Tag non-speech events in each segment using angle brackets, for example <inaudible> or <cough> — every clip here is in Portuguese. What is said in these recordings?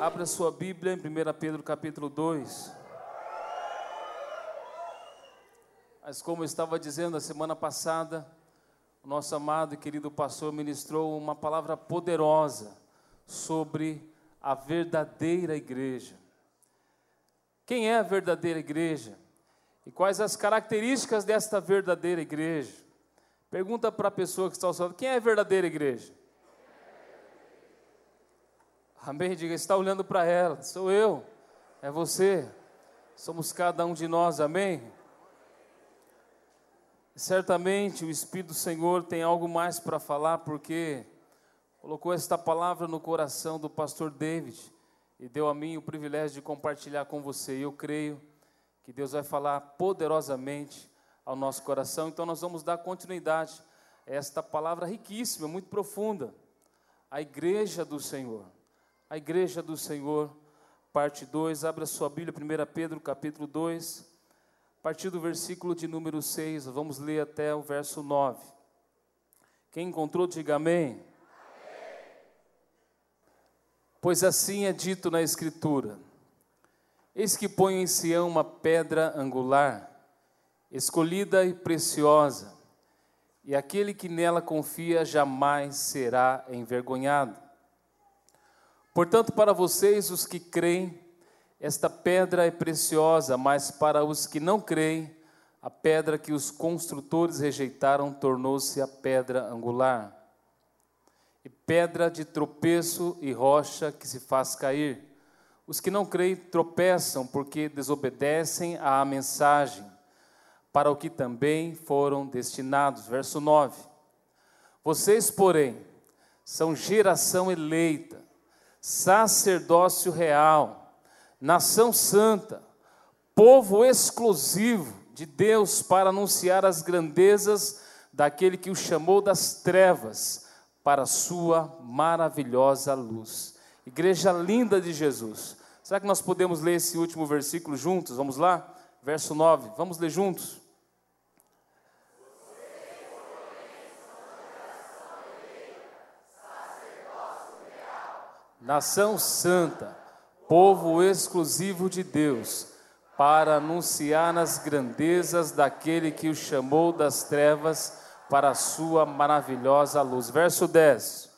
Abra sua Bíblia em 1 Pedro capítulo 2. Mas como eu estava dizendo a semana passada, o nosso amado e querido pastor ministrou uma palavra poderosa sobre a verdadeira igreja. Quem é a verdadeira igreja? E quais as características desta verdadeira igreja? Pergunta para a pessoa que está ao seu lado: quem é a verdadeira igreja? Amém? Diga, está olhando para ela. Sou eu, é você. Somos cada um de nós, amém? Certamente o Espírito do Senhor tem algo mais para falar, porque colocou esta palavra no coração do pastor David e deu a mim o privilégio de compartilhar com você. E eu creio que Deus vai falar poderosamente ao nosso coração. Então nós vamos dar continuidade a esta palavra riquíssima, muito profunda. A igreja do Senhor. A igreja do Senhor, parte 2. Abra sua Bíblia, 1 Pedro, capítulo 2. A partir do versículo de número 6, vamos ler até o verso 9. Quem encontrou, diga amém. amém. Pois assim é dito na Escritura: Eis que ponho em Sião uma pedra angular, escolhida e preciosa, e aquele que nela confia jamais será envergonhado. Portanto, para vocês, os que creem, esta pedra é preciosa, mas para os que não creem, a pedra que os construtores rejeitaram tornou-se a pedra angular, e pedra de tropeço e rocha que se faz cair. Os que não creem tropeçam porque desobedecem à mensagem, para o que também foram destinados. Verso 9. Vocês, porém, são geração eleita, sacerdócio real, nação santa, povo exclusivo de Deus para anunciar as grandezas daquele que o chamou das trevas para a sua maravilhosa luz. Igreja linda de Jesus. Será que nós podemos ler esse último versículo juntos? Vamos lá? Verso 9. Vamos ler juntos? Nação santa povo exclusivo de Deus, para anunciar as grandezas daquele que o chamou das trevas para a sua maravilhosa luz. Verso 10.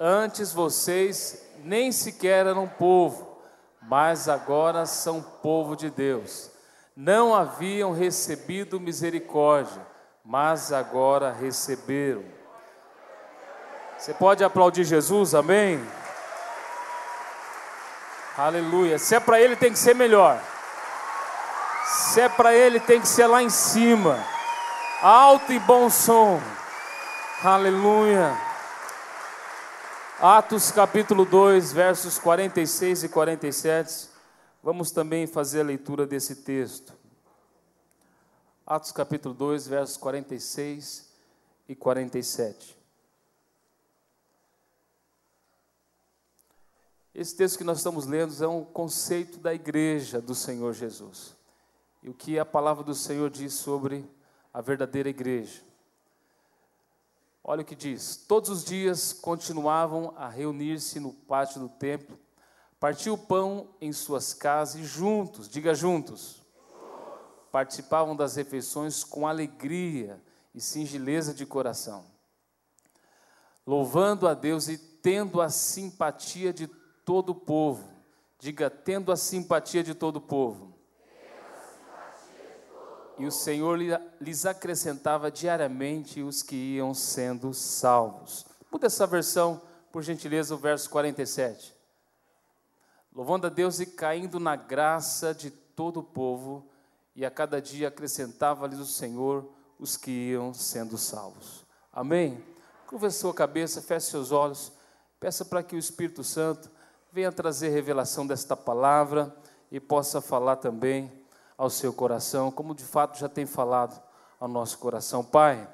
Antes vocês nem sequer eram povo, mas agora são povo de Deus. Não haviam recebido misericórdia, mas agora receberam. Você pode aplaudir Jesus, amém? Aleluia. Se é para ele, tem que ser melhor. Se é para ele, tem que ser lá em cima. Alto e bom som. Aleluia. Atos capítulo 2, versos 46 e 47. Vamos também fazer a leitura desse texto. Atos capítulo 2, versos 46 e 47. Esse texto que nós estamos lendo é um conceito da igreja do Senhor Jesus. E o que a palavra do Senhor diz sobre a verdadeira igreja. Olha o que diz: Todos os dias continuavam a reunir-se no pátio do templo, partiam o pão em suas casas e juntos, diga juntos, participavam das refeições com alegria e singeleza de coração, louvando a Deus e tendo a simpatia de todo o povo. Diga, tendo a simpatia de todo o povo. E o Senhor lhes acrescentava diariamente os que iam sendo salvos. Muda essa versão, por gentileza, o verso 47. Louvando a Deus e caindo na graça de todo o povo, e a cada dia acrescentava-lhes o Senhor os que iam sendo salvos. Amém? Curva sua cabeça, feche seus olhos, peça para que o Espírito Santo venha trazer revelação desta palavra e possa falar também ao seu coração, como de fato já tem falado ao nosso coração. Pai,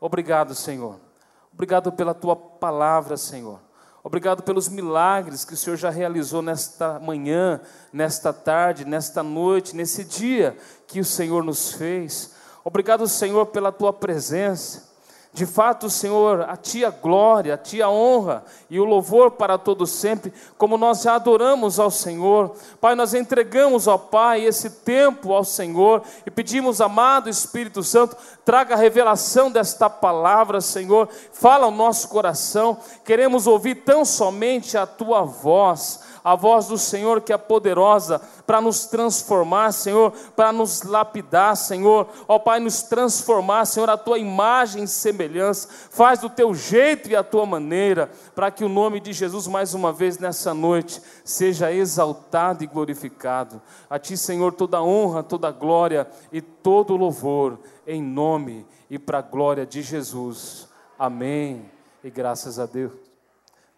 obrigado, Senhor. Obrigado pela tua palavra, Senhor. Obrigado pelos milagres que o Senhor já realizou nesta manhã, nesta tarde, nesta noite, nesse dia que o Senhor nos fez. Obrigado, Senhor, pela tua presença. De fato, Senhor, a Ti a glória, a Ti a honra e o louvor para todos sempre, como nós já adoramos ao Senhor. Pai, nós entregamos, ó Pai, esse tempo ao Senhor e pedimos, amado Espírito Santo, traga a revelação desta palavra, Senhor. Fala ao nosso coração, queremos ouvir tão somente a Tua voz a voz do Senhor que é poderosa para nos transformar, Senhor, para nos lapidar, Senhor, ó Pai, nos transformar, Senhor, a tua imagem e semelhança, faz do teu jeito e a tua maneira, para que o nome de Jesus, mais uma vez nessa noite, seja exaltado e glorificado. A ti, Senhor, toda honra, toda glória e todo louvor, em nome e para a glória de Jesus. Amém. E graças a Deus.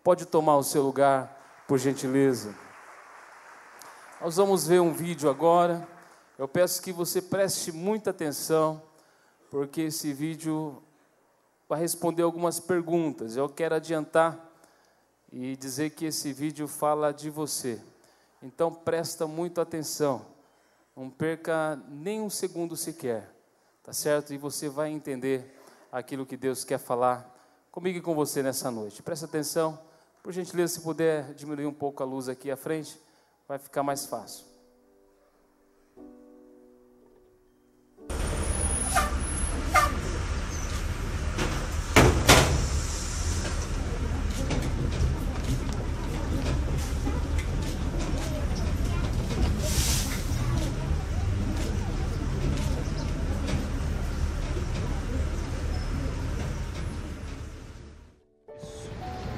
Pode tomar o seu lugar por gentileza. Nós vamos ver um vídeo agora. Eu peço que você preste muita atenção, porque esse vídeo vai responder algumas perguntas. Eu quero adiantar e dizer que esse vídeo fala de você. Então presta muita atenção. Não perca nem um segundo sequer. Tá certo? E você vai entender aquilo que Deus quer falar comigo e com você nessa noite. Presta atenção. Por gentileza, se puder diminuir um pouco a luz aqui à frente, vai ficar mais fácil.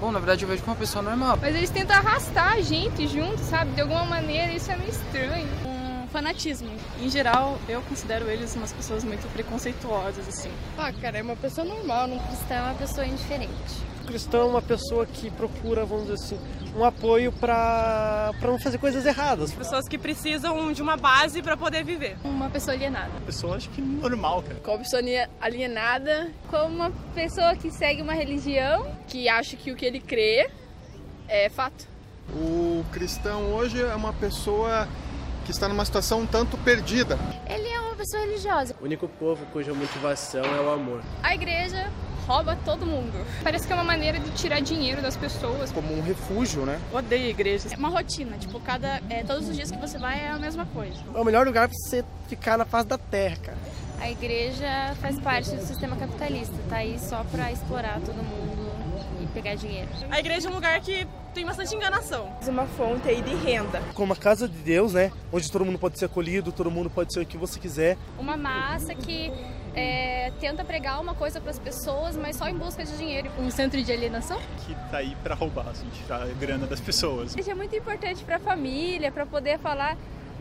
Bom, na verdade eu vejo como uma pessoa normal. Mas eles tentam arrastar a gente junto, sabe? De alguma maneira, isso é meio estranho. Um fanatismo. Em geral, eu considero eles umas pessoas muito preconceituosas, assim. Ah, cara, é uma pessoa normal. Um cristão é uma pessoa indiferente. O cristão é uma pessoa que procura, vamos dizer assim, um apoio para não fazer coisas erradas. Pessoas que precisam de uma base para poder viver. Uma pessoa alienada. Pessoa, acho que normal, cara. Como pessoa alienada. Como uma pessoa que segue uma religião. Que acha que o que ele crê é fato. O cristão hoje é uma pessoa que está numa situação um tanto perdida. Ele é uma pessoa religiosa. O único povo cuja motivação é o amor. A igreja rouba todo mundo. Parece que é uma maneira de tirar dinheiro das pessoas. Como um refúgio, né? Odeio igrejas. É uma rotina, tipo, cada, é, todos os dias que você vai é a mesma coisa. É o melhor lugar para você ficar na face da terra, cara. A igreja faz parte do sistema capitalista, tá aí só para explorar todo mundo e pegar dinheiro. A igreja é um lugar que tem bastante enganação. É uma fonte aí de renda. Como a casa de Deus, né? Onde todo mundo pode ser acolhido, todo mundo pode ser o que você quiser. Uma massa que é, tenta pregar uma coisa para as pessoas, mas só em busca de dinheiro. Um centro de alienação? Que tá aí para roubar, assim, tirar a grana das pessoas. Isso é muito importante para a família, para poder falar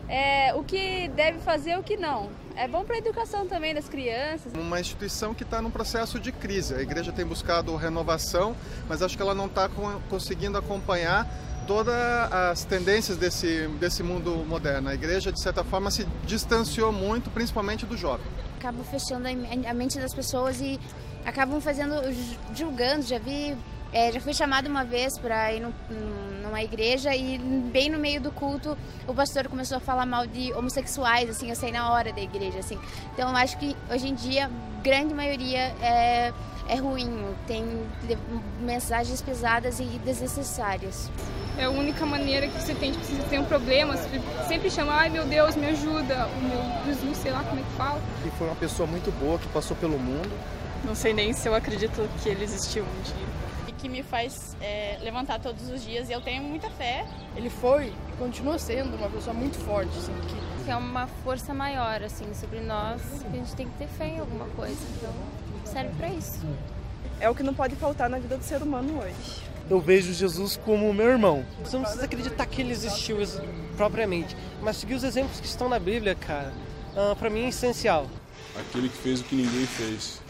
é, o que deve fazer e o que não. É bom para a educação também das crianças. Uma instituição que está num processo de crise. A igreja tem buscado renovação, mas acho que ela não está conseguindo acompanhar todas as tendências desse, desse mundo moderno. A igreja, de certa forma, se distanciou muito, principalmente do jovem. Acabam fechando a mente das pessoas e acabam fazendo, julgando. Já vi é, já fui chamada uma vez para ir no, numa igreja e bem no meio do culto o pastor começou a falar mal de homossexuais, assim, eu sei na hora da igreja, assim. Então eu acho que hoje em dia, grande maioria é, é ruim, tem mensagens pesadas e desnecessárias. É a única maneira que você tem, tipo, se você tem um problema, sempre chama, ai meu Deus, me ajuda, o meu Jesus, sei lá como é que fala. E foi uma pessoa muito boa que passou pelo mundo. Não sei nem se eu acredito que ele existiu um dia que me faz é, levantar todos os dias e eu tenho muita fé. Ele foi e continua sendo uma pessoa muito forte, assim, que... que é uma força maior, assim, sobre nós, que a gente tem que ter fé em alguma coisa, então serve para isso. É o que não pode faltar na vida do ser humano hoje. Eu vejo Jesus como meu irmão. Você não precisa acreditar que ele existiu propriamente, mas seguir os exemplos que estão na Bíblia, cara, uh, para mim é essencial. Aquele que fez o que ninguém fez,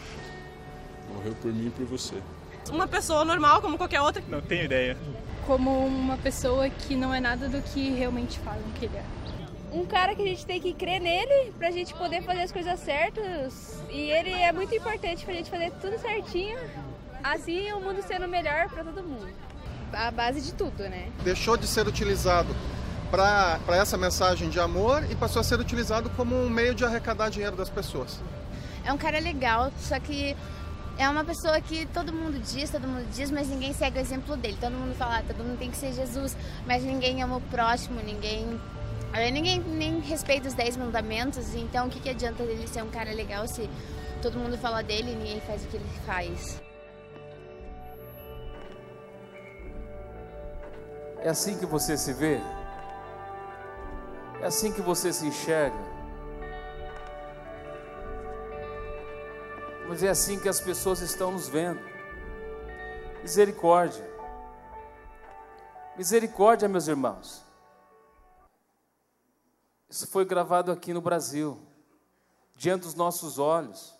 morreu por mim e por você uma pessoa normal como qualquer outra. Não tenho ideia. Como uma pessoa que não é nada do que realmente falam que ele é. Um cara que a gente tem que crer nele pra gente poder fazer as coisas certas. E ele é muito importante pra gente fazer tudo certinho. Assim o mundo sendo melhor pra todo mundo. A base de tudo, né? Deixou de ser utilizado para essa mensagem de amor e passou a ser utilizado como um meio de arrecadar dinheiro das pessoas. É um cara legal, só que é uma pessoa que todo mundo diz, todo mundo diz, mas ninguém segue o exemplo dele. Todo mundo fala, ah, todo mundo tem que ser Jesus, mas ninguém ama o próximo, ninguém ninguém nem respeita os 10 mandamentos, então o que, que adianta ele ser um cara legal se todo mundo fala dele e ninguém faz o que ele faz? É assim que você se vê? É assim que você se enxerga? Mas é assim que as pessoas estão nos vendo. Misericórdia. Misericórdia, meus irmãos. Isso foi gravado aqui no Brasil, diante dos nossos olhos,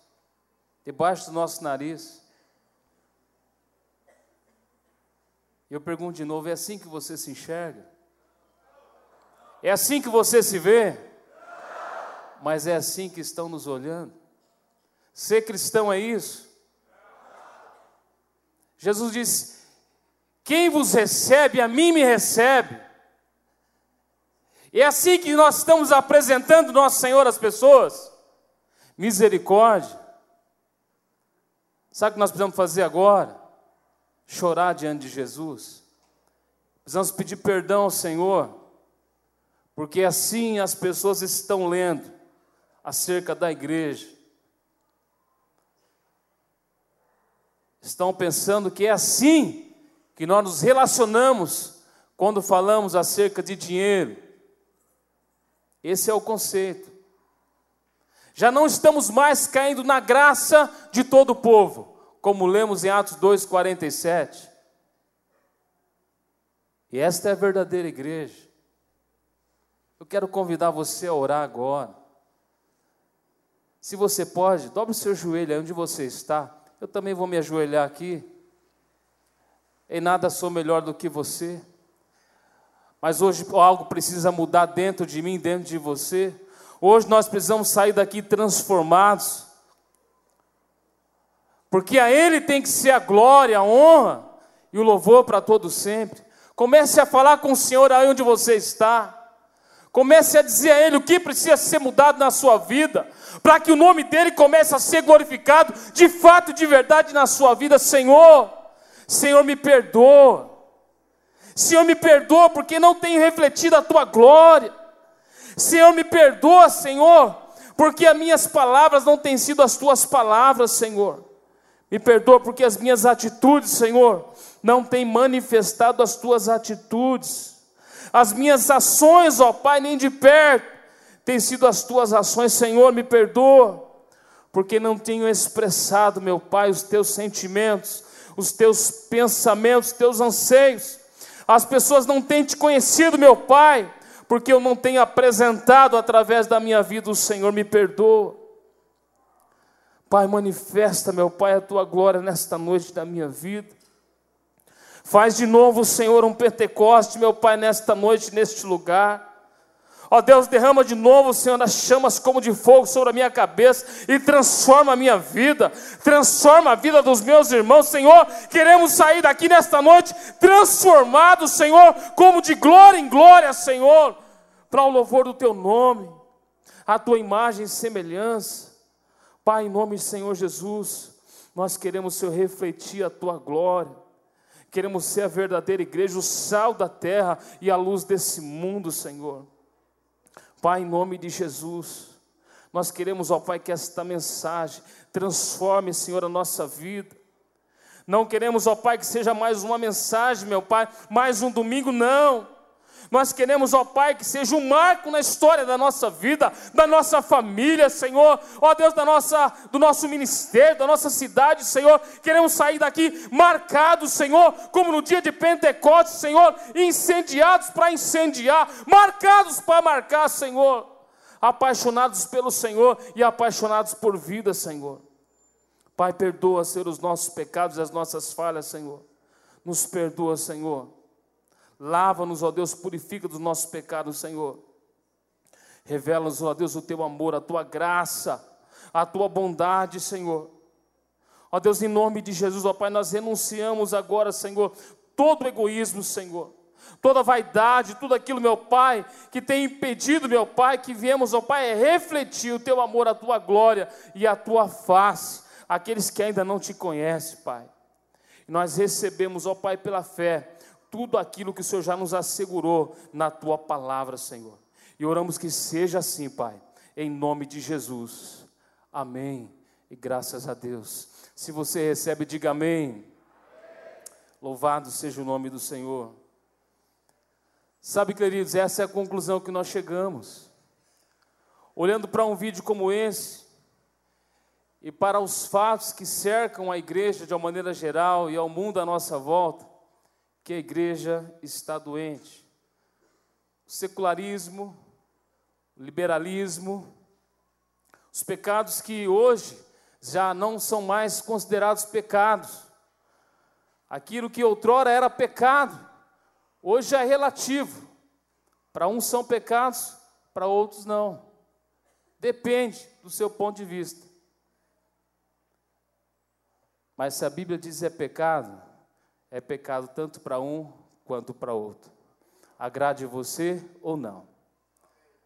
debaixo do nosso nariz. Eu pergunto de novo: é assim que você se enxerga? É assim que você se vê? Mas é assim que estão nos olhando? Ser cristão é isso? Jesus disse: Quem vos recebe, a mim me recebe. É assim que nós estamos apresentando nosso Senhor às pessoas. Misericórdia. Sabe o que nós precisamos fazer agora? chorar diante de Jesus. Precisamos pedir perdão ao Senhor, porque assim as pessoas estão lendo acerca da igreja. Estão pensando que é assim que nós nos relacionamos quando falamos acerca de dinheiro. Esse é o conceito. Já não estamos mais caindo na graça de todo o povo como lemos em Atos 2,47. E esta é a verdadeira igreja. Eu quero convidar você a orar agora. Se você pode, dobre o seu joelho aí onde você está. Eu também vou me ajoelhar aqui. Em nada sou melhor do que você. Mas hoje algo precisa mudar dentro de mim, dentro de você. Hoje nós precisamos sair daqui transformados porque a Ele tem que ser a glória, a honra e o louvor para todos sempre. Comece a falar com o Senhor aí onde você está. Comece a dizer a Ele o que precisa ser mudado na sua vida, para que o nome dEle comece a ser glorificado de fato, de verdade na sua vida. Senhor, Senhor, me perdoa. Senhor, me perdoa porque não tenho refletido a Tua glória. Senhor, me perdoa, Senhor, porque as minhas palavras não têm sido as Tuas palavras, Senhor. Me perdoa porque as minhas atitudes, Senhor, não têm manifestado as tuas atitudes. As minhas ações, ó Pai, nem de perto, têm sido as tuas ações, Senhor, me perdoa, porque não tenho expressado, meu Pai, os teus sentimentos, os teus pensamentos, os teus anseios. As pessoas não têm te conhecido, meu Pai, porque eu não tenho apresentado através da minha vida o Senhor, me perdoa. Pai, manifesta, meu Pai, a tua glória nesta noite da minha vida. Faz de novo, Senhor, um Pentecoste, meu Pai, nesta noite, neste lugar. Ó Deus, derrama de novo, Senhor, as chamas como de fogo sobre a minha cabeça e transforma a minha vida, transforma a vida dos meus irmãos, Senhor. Queremos sair daqui nesta noite transformados, Senhor, como de glória em glória, Senhor, para o louvor do teu nome, a tua imagem e semelhança. Pai, em nome do Senhor Jesus, nós queremos, Senhor, refletir a tua glória. Queremos ser a verdadeira igreja, o sal da terra e a luz desse mundo, Senhor. Pai, em nome de Jesus, nós queremos, ó Pai, que esta mensagem transforme, Senhor, a nossa vida. Não queremos, ó Pai, que seja mais uma mensagem, meu Pai, mais um domingo, não. Nós queremos, ó Pai, que seja um marco na história da nossa vida, da nossa família, Senhor. Ó Deus, da nossa, do nosso ministério, da nossa cidade, Senhor. Queremos sair daqui marcados, Senhor, como no dia de Pentecostes, Senhor, incendiados para incendiar, marcados para marcar, Senhor. Apaixonados pelo Senhor e apaixonados por vida, Senhor. Pai, perdoa, Senhor, os nossos pecados e as nossas falhas, Senhor. Nos perdoa, Senhor Lava-nos, ó Deus, purifica dos nossos pecados, Senhor. Revela-nos, ó Deus, o teu amor, a tua graça, a tua bondade, Senhor. Ó Deus, em nome de Jesus, ó Pai, nós renunciamos agora, Senhor, todo egoísmo, Senhor. Toda vaidade, tudo aquilo, meu Pai, que tem impedido, meu Pai, que viemos, ó Pai, refletir o teu amor, a tua glória e a tua face aqueles que ainda não te conhecem, Pai. Nós recebemos, ó Pai, pela fé, tudo aquilo que o Senhor já nos assegurou na tua palavra, Senhor. E oramos que seja assim, Pai, em nome de Jesus. Amém. E graças a Deus. Se você recebe, diga amém. Louvado seja o nome do Senhor. Sabe, queridos, essa é a conclusão que nós chegamos. Olhando para um vídeo como esse, e para os fatos que cercam a igreja de uma maneira geral e ao mundo à nossa volta, que a igreja está doente. O secularismo, o liberalismo, os pecados que hoje já não são mais considerados pecados. Aquilo que outrora era pecado, Hoje é relativo. Para uns são pecados, para outros não. Depende do seu ponto de vista. Mas se a Bíblia diz é pecado, é pecado tanto para um quanto para outro. Agrade você ou não.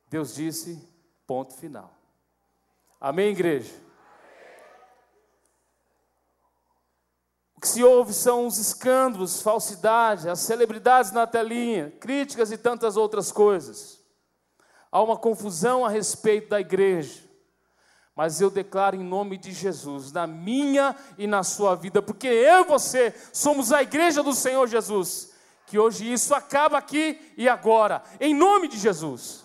Deus disse, ponto final. Amém, igreja? que se ouve são os escândalos, falsidade, as celebridades na telinha, críticas e tantas outras coisas. Há uma confusão a respeito da igreja. Mas eu declaro em nome de Jesus, na minha e na sua vida, porque eu e você somos a igreja do Senhor Jesus, que hoje isso acaba aqui e agora, em nome de Jesus.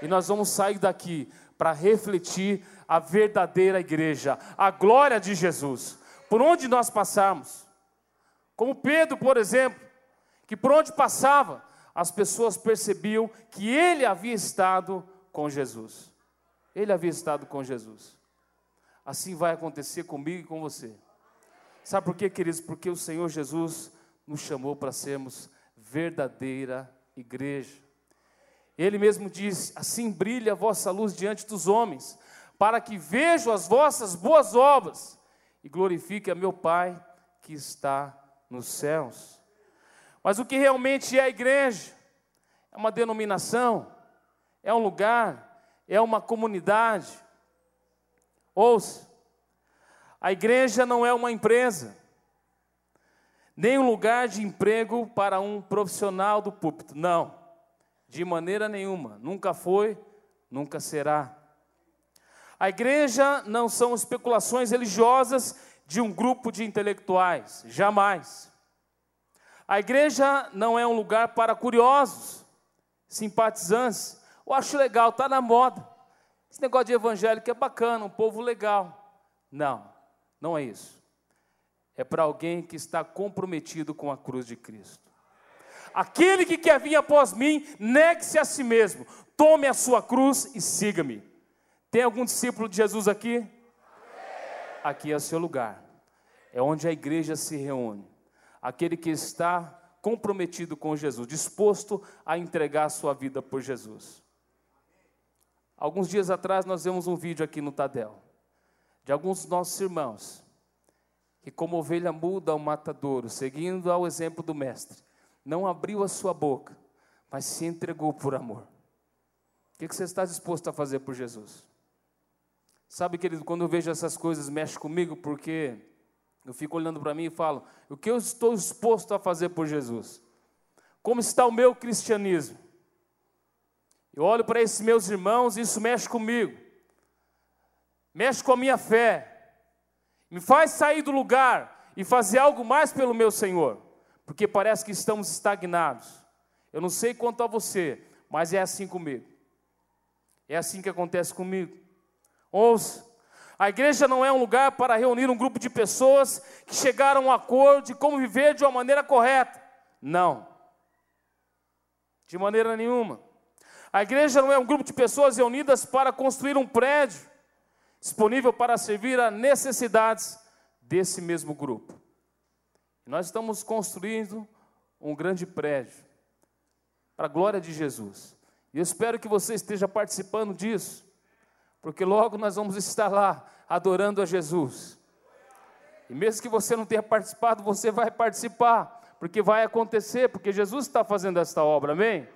E nós vamos sair daqui para refletir a verdadeira igreja, a glória de Jesus por onde nós passamos. Como Pedro, por exemplo, que por onde passava, as pessoas percebiam que ele havia estado com Jesus. Ele havia estado com Jesus. Assim vai acontecer comigo e com você. Sabe por quê, queridos? Porque o Senhor Jesus nos chamou para sermos verdadeira igreja. Ele mesmo diz: Assim brilha a vossa luz diante dos homens, para que vejam as vossas boas obras e glorifique a meu Pai que está nos céus. Mas o que realmente é a igreja? É uma denominação, é um lugar, é uma comunidade. Ouça, a igreja não é uma empresa, nem um lugar de emprego para um profissional do púlpito, não, de maneira nenhuma, nunca foi, nunca será. A igreja não são especulações religiosas de um grupo de intelectuais, jamais. A igreja não é um lugar para curiosos, simpatizantes. Eu acho legal, está na moda. Esse negócio de evangélico é bacana, um povo legal. Não, não é isso. É para alguém que está comprometido com a cruz de Cristo. Aquele que quer vir após mim, negue-se a si mesmo, tome a sua cruz e siga-me. Tem algum discípulo de Jesus aqui? Aqui é o seu lugar. É onde a igreja se reúne. Aquele que está comprometido com Jesus, disposto a entregar a sua vida por Jesus. Alguns dias atrás nós vimos um vídeo aqui no Tadel de alguns dos nossos irmãos que, como ovelha muda ao matadouro, seguindo ao exemplo do Mestre, não abriu a sua boca, mas se entregou por amor. O que você está disposto a fazer por Jesus? Sabe, querido, quando eu vejo essas coisas, mexe comigo, porque eu fico olhando para mim e falo: o que eu estou disposto a fazer por Jesus? Como está o meu cristianismo? Eu olho para esses meus irmãos e isso mexe comigo, mexe com a minha fé, me faz sair do lugar e fazer algo mais pelo meu Senhor, porque parece que estamos estagnados. Eu não sei quanto a você, mas é assim comigo. É assim que acontece comigo. Ouça, a igreja não é um lugar para reunir um grupo de pessoas que chegaram a um acordo de como viver de uma maneira correta. Não. De maneira nenhuma. A igreja não é um grupo de pessoas reunidas para construir um prédio disponível para servir a necessidades desse mesmo grupo. Nós estamos construindo um grande prédio para a glória de Jesus. E eu espero que você esteja participando disso porque logo nós vamos estar lá adorando a Jesus. E mesmo que você não tenha participado, você vai participar, porque vai acontecer, porque Jesus está fazendo esta obra, amém?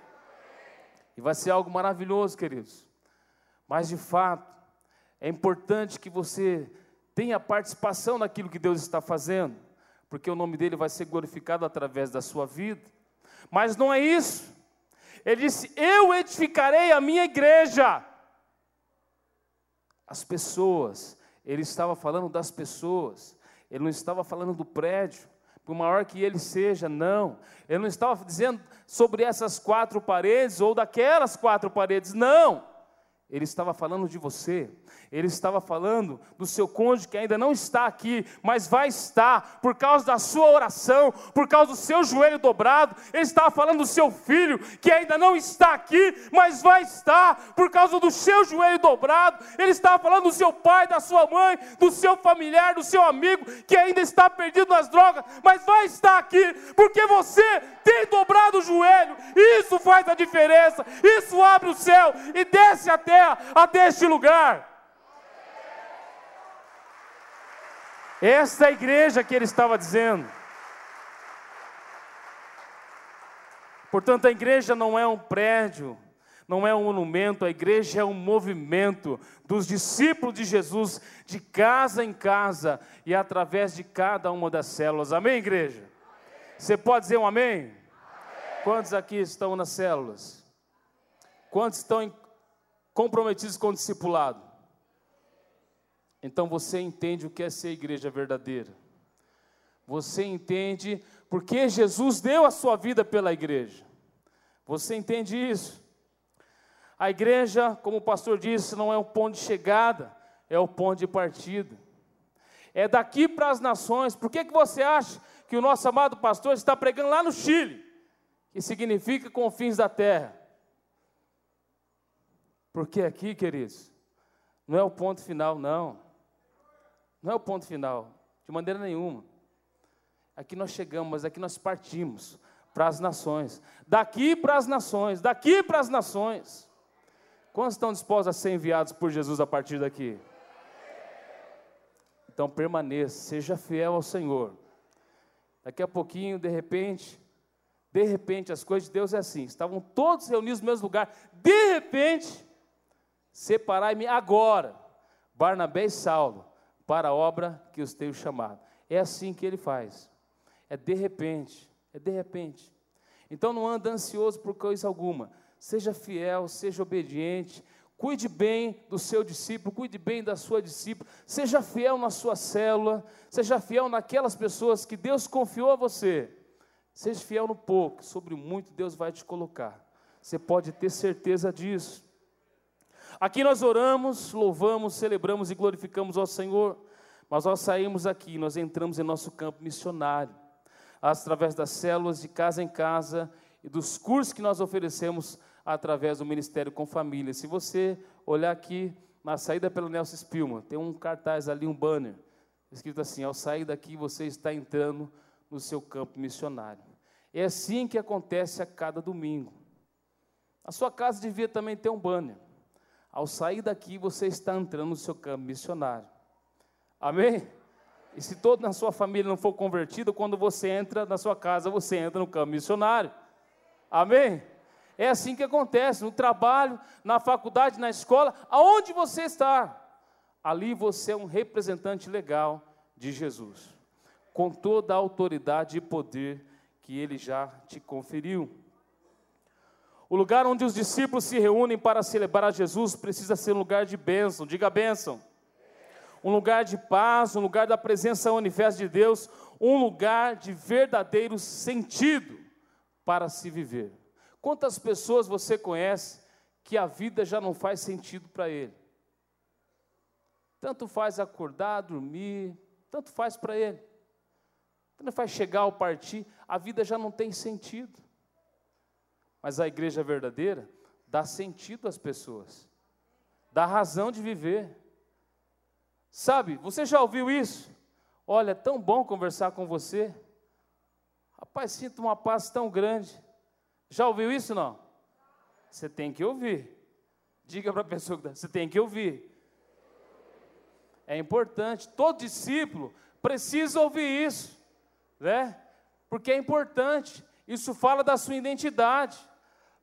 E vai ser algo maravilhoso, queridos. Mas de fato, é importante que você tenha participação naquilo que Deus está fazendo, porque o nome dele vai ser glorificado através da sua vida. Mas não é isso. Ele disse: Eu edificarei a minha igreja. As pessoas, ele estava falando das pessoas, ele não estava falando do prédio, por maior que ele seja, não. Ele não estava dizendo sobre essas quatro paredes ou daquelas quatro paredes, não. Ele estava falando de você, ele estava falando do seu cônjuge que ainda não está aqui, mas vai estar por causa da sua oração, por causa do seu joelho dobrado. Ele estava falando do seu filho que ainda não está aqui, mas vai estar por causa do seu joelho dobrado. Ele estava falando do seu pai, da sua mãe, do seu familiar, do seu amigo que ainda está perdido nas drogas, mas vai estar aqui porque você tem dobrado o joelho. Isso faz a diferença. Isso abre o céu e desce a terra até este lugar. Esta é a igreja que ele estava dizendo. Portanto, a igreja não é um prédio, não é um monumento, a igreja é um movimento dos discípulos de Jesus, de casa em casa e através de cada uma das células. Amém, igreja? Você pode dizer um amém? amém? Quantos aqui estão nas células? Quantos estão comprometidos com o discipulado. Então você entende o que é ser igreja verdadeira. Você entende porque Jesus deu a sua vida pela igreja. Você entende isso? A igreja, como o pastor disse, não é um ponto de chegada, é o ponto de partida. É daqui para as nações. Por que, que você acha que o nosso amado pastor está pregando lá no Chile? Que significa confins da terra. Porque aqui, queridos, não é o ponto final, não. Não é o ponto final, de maneira nenhuma. Aqui nós chegamos, aqui nós partimos para as nações. Daqui para as nações, daqui para as nações. Quantos estão dispostos a ser enviados por Jesus a partir daqui? Então permaneça, seja fiel ao Senhor. Daqui a pouquinho, de repente, de repente, as coisas de Deus é assim: estavam todos reunidos no mesmo lugar, de repente, Separai-me agora, Barnabé e Saulo, para a obra que os tenho chamado. É assim que ele faz. É de repente, é de repente. Então não anda ansioso por coisa alguma. Seja fiel, seja obediente, cuide bem do seu discípulo, cuide bem da sua discípula, seja fiel na sua célula, seja fiel naquelas pessoas que Deus confiou a você. Seja fiel no pouco, sobre muito Deus vai te colocar. Você pode ter certeza disso. Aqui nós oramos, louvamos, celebramos e glorificamos ao Senhor, mas nós saímos aqui, nós entramos em nosso campo missionário, através das células de casa em casa e dos cursos que nós oferecemos através do Ministério com Família. Se você olhar aqui na saída pelo Nelson Spilman, tem um cartaz ali, um banner, escrito assim: ao sair daqui você está entrando no seu campo missionário. É assim que acontece a cada domingo. A sua casa devia também ter um banner. Ao sair daqui, você está entrando no seu campo missionário. Amém? E se todo na sua família não for convertido, quando você entra na sua casa, você entra no campo missionário. Amém? É assim que acontece, no trabalho, na faculdade, na escola, aonde você está. Ali você é um representante legal de Jesus, com toda a autoridade e poder que ele já te conferiu. O lugar onde os discípulos se reúnem para celebrar Jesus precisa ser um lugar de bênção, diga bênção. Um lugar de paz, um lugar da presença manifesta de Deus, um lugar de verdadeiro sentido para se viver. Quantas pessoas você conhece que a vida já não faz sentido para ele? Tanto faz acordar, dormir, tanto faz para ele. Tanto faz chegar ou partir, a vida já não tem sentido. Mas a igreja verdadeira dá sentido às pessoas, dá razão de viver. Sabe, você já ouviu isso? Olha, é tão bom conversar com você. Rapaz, sinto uma paz tão grande. Já ouviu isso não? Você tem que ouvir. Diga para a pessoa que você tem que ouvir. É importante, todo discípulo precisa ouvir isso, né? Porque é importante. Isso fala da sua identidade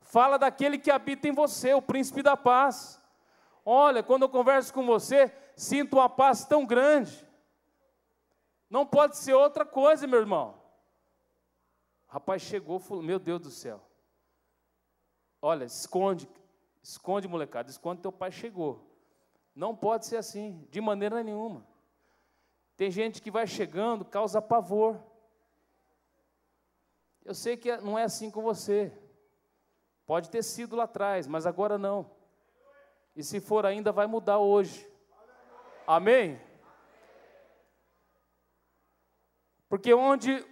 fala daquele que habita em você, o príncipe da paz. Olha, quando eu converso com você, sinto uma paz tão grande. Não pode ser outra coisa, meu irmão. Rapaz chegou, falou: Meu Deus do céu. Olha, esconde, esconde, molecada, esconde teu pai chegou. Não pode ser assim, de maneira nenhuma. Tem gente que vai chegando, causa pavor. Eu sei que não é assim com você. Pode ter sido lá atrás, mas agora não. E se for ainda, vai mudar hoje. Amém? Porque onde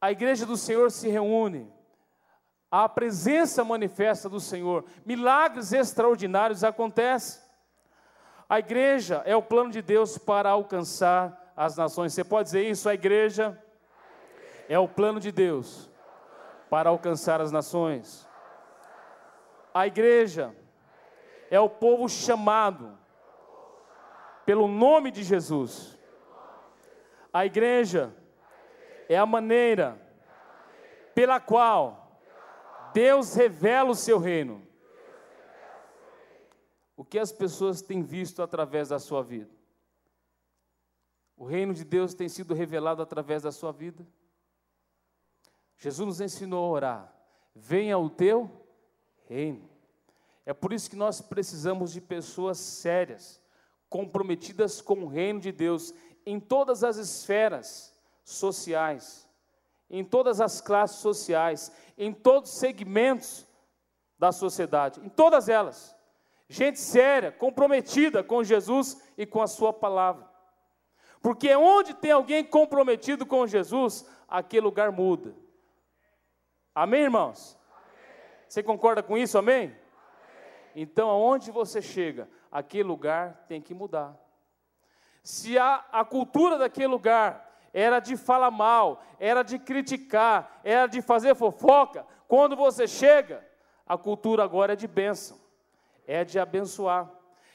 a igreja do Senhor se reúne, a presença manifesta do Senhor, milagres extraordinários acontecem. A igreja é o plano de Deus para alcançar as nações. Você pode dizer isso? A igreja é o plano de Deus para alcançar as nações. A igreja é o povo chamado pelo nome de Jesus. A igreja é a maneira pela qual Deus revela o seu reino. O que as pessoas têm visto através da sua vida? O reino de Deus tem sido revelado através da sua vida? Jesus nos ensinou a orar: venha o teu reino. É por isso que nós precisamos de pessoas sérias, comprometidas com o reino de Deus em todas as esferas sociais, em todas as classes sociais, em todos os segmentos da sociedade, em todas elas. Gente séria, comprometida com Jesus e com a Sua palavra. Porque onde tem alguém comprometido com Jesus, aquele lugar muda. Amém, irmãos? Você concorda com isso? Amém? Amém? Então, aonde você chega, aquele lugar tem que mudar. Se a, a cultura daquele lugar era de falar mal, era de criticar, era de fazer fofoca, quando você chega, a cultura agora é de bênção, é de abençoar,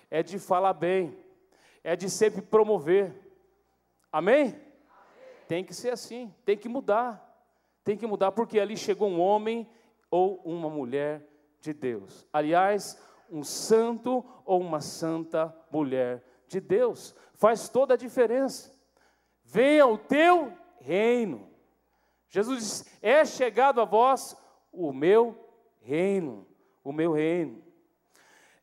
é de falar bem, é de sempre promover. Amém? Amém? Tem que ser assim, tem que mudar. Tem que mudar porque ali chegou um homem ou uma mulher de Deus. Aliás, um santo ou uma santa mulher de Deus. Faz toda a diferença. Venha o teu reino. Jesus diz: É chegado a vós o meu reino, o meu reino.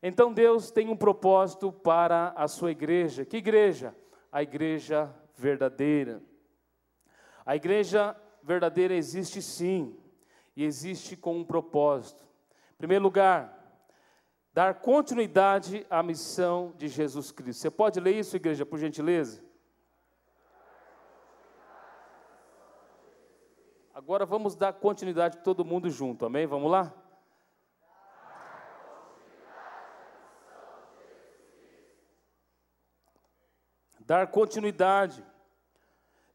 Então Deus tem um propósito para a sua igreja. Que igreja? A igreja verdadeira. A igreja verdadeira existe sim, e existe com um propósito. Em primeiro lugar, dar continuidade à missão de Jesus Cristo. Você pode ler isso, igreja, por gentileza? Agora vamos dar continuidade todo mundo junto, amém? Vamos lá? Dar continuidade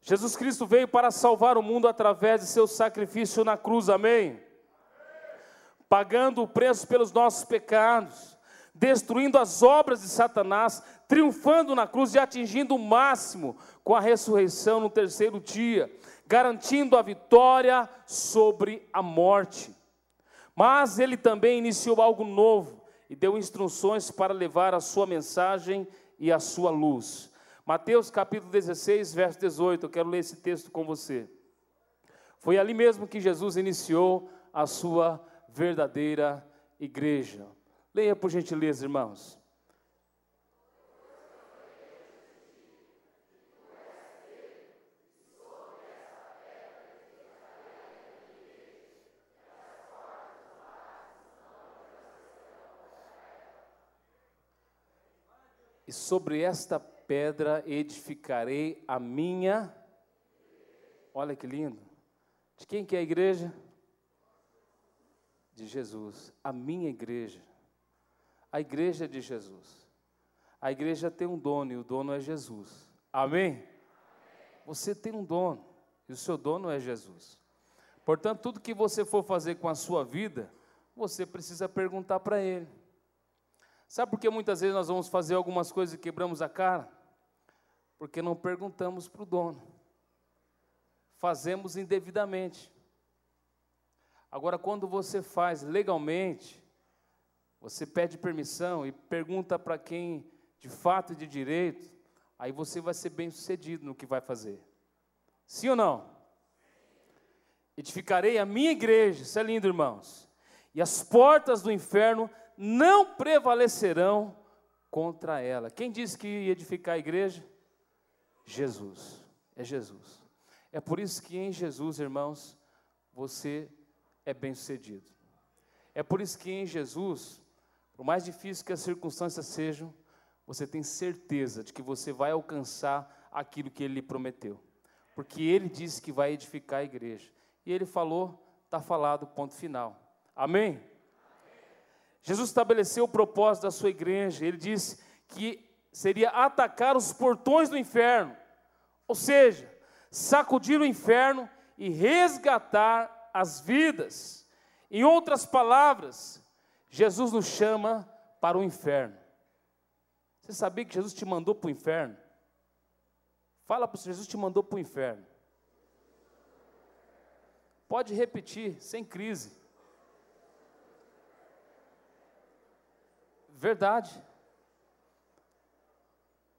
Jesus Cristo veio para salvar o mundo através de seu sacrifício na cruz, amém? Pagando o preço pelos nossos pecados, destruindo as obras de Satanás, triunfando na cruz e atingindo o máximo com a ressurreição no terceiro dia, garantindo a vitória sobre a morte. Mas ele também iniciou algo novo e deu instruções para levar a sua mensagem e a sua luz. Mateus capítulo 16, verso 18, eu quero ler esse texto com você. Foi ali mesmo que Jesus iniciou a sua verdadeira igreja. Leia por gentileza, irmãos. E sobre esta pedra edificarei a minha. Olha que lindo. De quem que é a igreja? De Jesus. A minha igreja. A igreja é de Jesus. A igreja tem um dono e o dono é Jesus. Amém? Você tem um dono e o seu dono é Jesus. Portanto, tudo que você for fazer com a sua vida, você precisa perguntar para Ele. Sabe por que muitas vezes nós vamos fazer algumas coisas e quebramos a cara? Porque não perguntamos para o dono. Fazemos indevidamente. Agora, quando você faz legalmente, Você pede permissão e pergunta para quem de fato e de direito, aí você vai ser bem sucedido no que vai fazer. Sim ou não? Edificarei a minha igreja, isso é lindo, irmãos, e as portas do inferno não prevalecerão contra ela. Quem disse que ia edificar a igreja? Jesus. É Jesus. É por isso que em Jesus, irmãos, você é bem-sucedido. É por isso que em Jesus, por mais difícil que as circunstâncias sejam, você tem certeza de que você vai alcançar aquilo que ele lhe prometeu. Porque ele disse que vai edificar a igreja. E ele falou, está falado, ponto final. Amém? Jesus estabeleceu o propósito da sua igreja. Ele disse que seria atacar os portões do inferno. Ou seja, sacudir o inferno e resgatar as vidas. Em outras palavras, Jesus nos chama para o inferno. Você sabia que Jesus te mandou para o inferno? Fala para Jesus te mandou para o inferno. Pode repetir, sem crise. Verdade.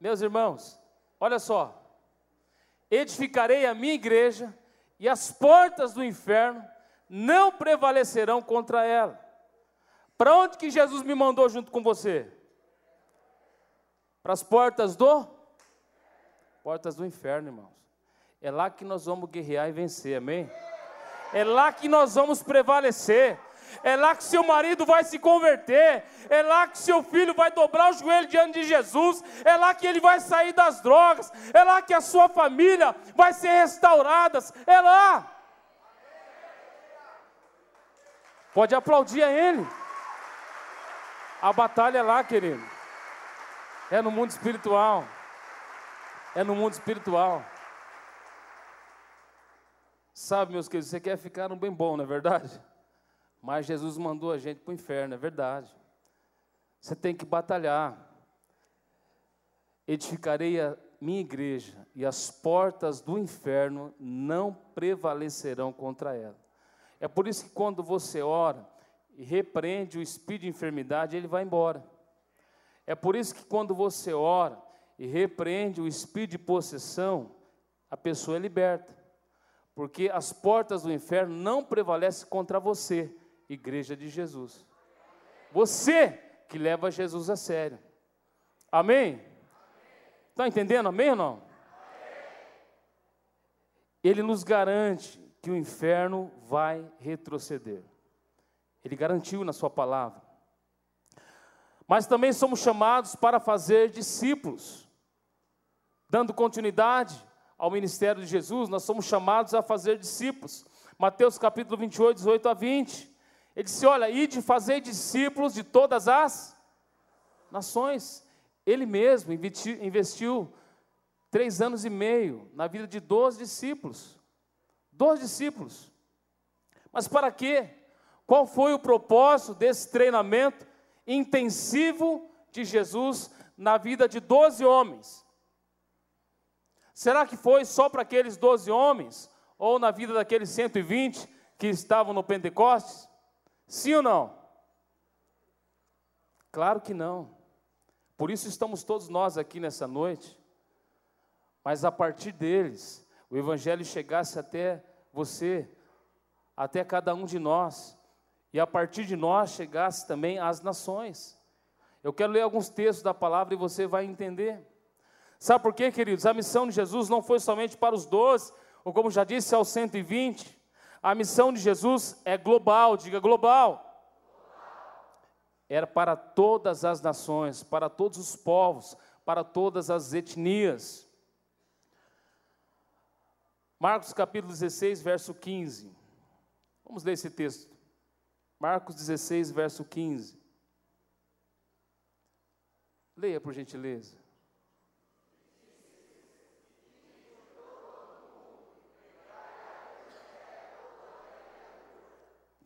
Meus irmãos, olha só edificarei a minha igreja, e as portas do inferno não prevalecerão contra ela. Para onde que Jesus me mandou junto com você? Para as portas do portas do inferno, irmãos. É lá que nós vamos guerrear e vencer, amém? É lá que nós vamos prevalecer é lá que seu marido vai se converter, é lá que seu filho vai dobrar o joelho diante de Jesus, é lá que ele vai sair das drogas, é lá que a sua família vai ser restaurada, é lá. Pode aplaudir a ele. A batalha é lá, querido. É no mundo espiritual. É no mundo espiritual. Sabe, meus queridos, você quer ficar no bem bom, não é verdade? Mas Jesus mandou a gente para o inferno, é verdade. Você tem que batalhar. Edificarei a minha igreja, e as portas do inferno não prevalecerão contra ela. É por isso que quando você ora e repreende o espírito de enfermidade, ele vai embora. É por isso que quando você ora e repreende o espírito de possessão, a pessoa é liberta. Porque as portas do inferno não prevalecem contra você igreja de Jesus. Você que leva Jesus a sério. Amém? Está entendendo? Amém ou não? Ele nos garante que o inferno vai retroceder. Ele garantiu na Sua palavra. Mas também somos chamados para fazer discípulos. Dando continuidade ao ministério de Jesus, nós somos chamados a fazer discípulos. Mateus capítulo 28, 18 a 20. Ele disse: Olha, ide fazer discípulos de todas as nações. Ele mesmo investiu, investiu três anos e meio na vida de doze discípulos. Doze discípulos. Mas para quê? Qual foi o propósito desse treinamento intensivo de Jesus na vida de doze homens? Será que foi só para aqueles doze homens? Ou na vida daqueles 120 que estavam no Pentecostes? Sim ou não? Claro que não. Por isso estamos todos nós aqui nessa noite. Mas a partir deles, o Evangelho chegasse até você, até cada um de nós, e a partir de nós chegasse também às nações. Eu quero ler alguns textos da palavra e você vai entender. Sabe por quê, queridos? A missão de Jesus não foi somente para os doze, ou como já disse, aos 120, a missão de Jesus é global, diga global. Era para todas as nações, para todos os povos, para todas as etnias. Marcos capítulo 16, verso 15. Vamos ler esse texto. Marcos 16, verso 15. Leia por gentileza.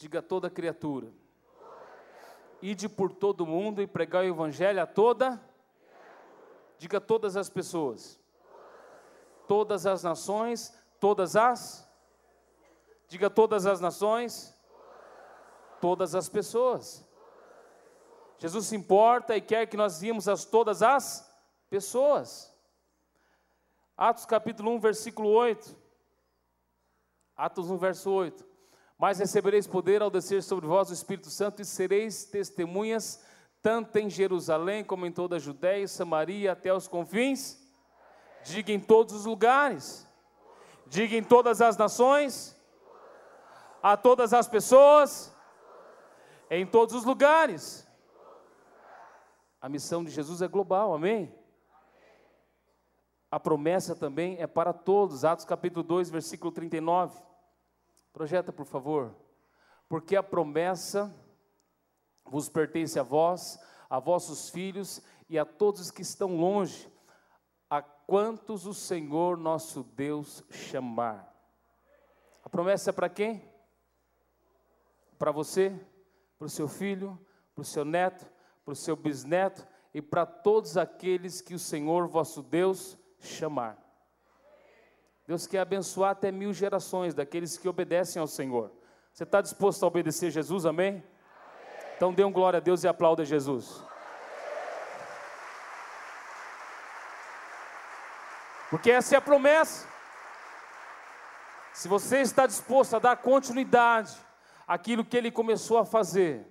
Diga toda criatura. Ide por todo mundo e pregar o evangelho a toda. Diga todas as pessoas. Todas as nações, todas as. Diga todas as nações. Todas as pessoas. Jesus se importa e quer que nós vimos as todas as pessoas. Atos capítulo 1, versículo 8. Atos 1, verso 8. Mas recebereis poder ao descer sobre vós o Espírito Santo e sereis testemunhas, tanto em Jerusalém como em toda a Judéia e Samaria, até os confins. Diga em todos os lugares. Diga em todas as nações. A todas as pessoas. Em todos os lugares. A missão de Jesus é global, amém? A promessa também é para todos. Atos capítulo 2, versículo 39. Projeta, por favor. Porque a promessa vos pertence a vós, a vossos filhos e a todos que estão longe, a quantos o Senhor nosso Deus chamar. A promessa é para quem? Para você, para o seu filho, para o seu neto, para o seu bisneto e para todos aqueles que o Senhor vosso Deus chamar. Deus quer abençoar até mil gerações daqueles que obedecem ao Senhor. Você está disposto a obedecer Jesus, amém? amém? Então dê um glória a Deus e aplauda Jesus. Porque essa é a promessa. Se você está disposto a dar continuidade àquilo que ele começou a fazer,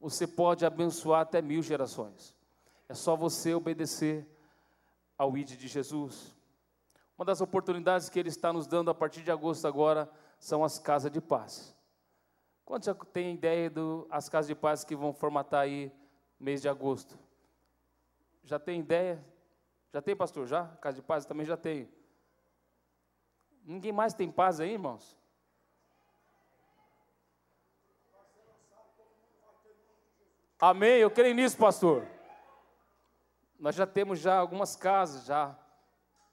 você pode abençoar até mil gerações. É só você obedecer ao ID de Jesus. Uma das oportunidades que Ele está nos dando a partir de agosto agora são as casas de paz. Quantos já tem ideia das casas de paz que vão formatar aí mês de agosto? Já tem ideia? Já tem, pastor? Já? Casa de paz também já tem. Ninguém mais tem paz aí, irmãos? Amém? Eu creio nisso, pastor. Nós já temos já algumas casas já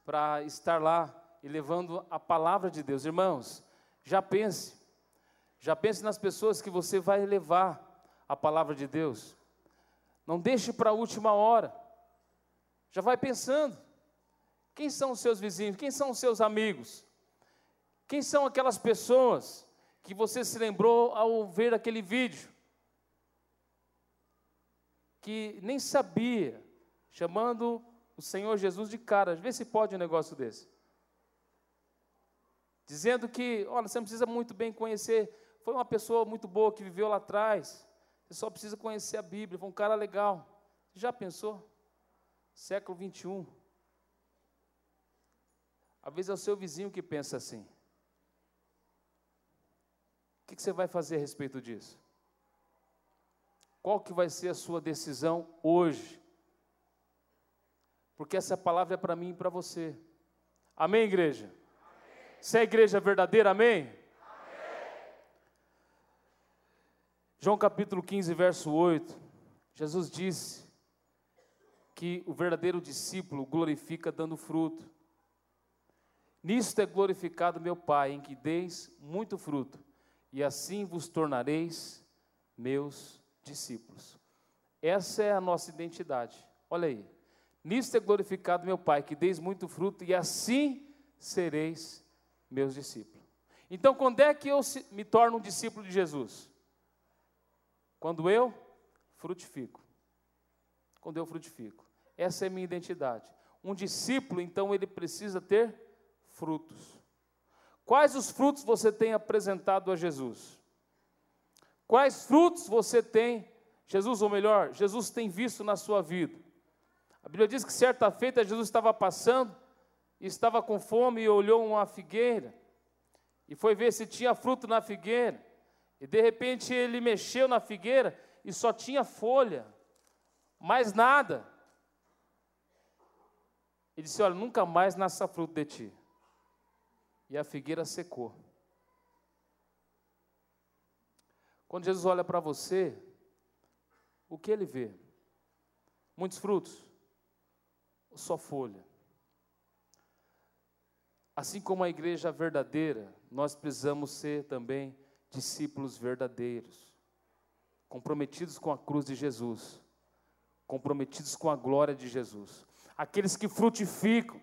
para estar lá e levando a palavra de Deus. Irmãos, já pense, já pense nas pessoas que você vai levar a palavra de Deus. Não deixe para a última hora. Já vai pensando. Quem são os seus vizinhos? Quem são os seus amigos? Quem são aquelas pessoas que você se lembrou ao ver aquele vídeo? Que nem sabia, chamando o Senhor Jesus de cara. Vê se pode um negócio desse. Dizendo que, olha, você não precisa muito bem conhecer. Foi uma pessoa muito boa que viveu lá atrás. Você só precisa conhecer a Bíblia. Foi um cara legal. Já pensou? Século 21. Às vezes é o seu vizinho que pensa assim. O que você vai fazer a respeito disso? Qual que vai ser a sua decisão hoje? Porque essa palavra é para mim e para você. Amém, igreja? Amém. Se é a igreja verdadeira, amém? amém? João capítulo 15, verso 8. Jesus disse que o verdadeiro discípulo glorifica dando fruto. Nisto é glorificado meu Pai, em que deis muito fruto, e assim vos tornareis meus discípulos. Essa é a nossa identidade. Olha aí. Nisto é glorificado meu Pai, que deis muito fruto, e assim sereis meus discípulos. Então, quando é que eu me torno um discípulo de Jesus? Quando eu frutifico. Quando eu frutifico. Essa é minha identidade. Um discípulo, então, ele precisa ter frutos. Quais os frutos você tem apresentado a Jesus? Quais frutos você tem, Jesus, ou melhor, Jesus tem visto na sua vida? Bíblia diz que certa feita Jesus estava passando e estava com fome e olhou uma figueira e foi ver se tinha fruto na figueira. E de repente ele mexeu na figueira e só tinha folha, mais nada. Ele disse: Olha, nunca mais nasça fruto de ti. E a figueira secou. Quando Jesus olha para você, o que ele vê? Muitos frutos só folha. Assim como a igreja verdadeira, nós precisamos ser também discípulos verdadeiros, comprometidos com a cruz de Jesus, comprometidos com a glória de Jesus. Aqueles que frutificam.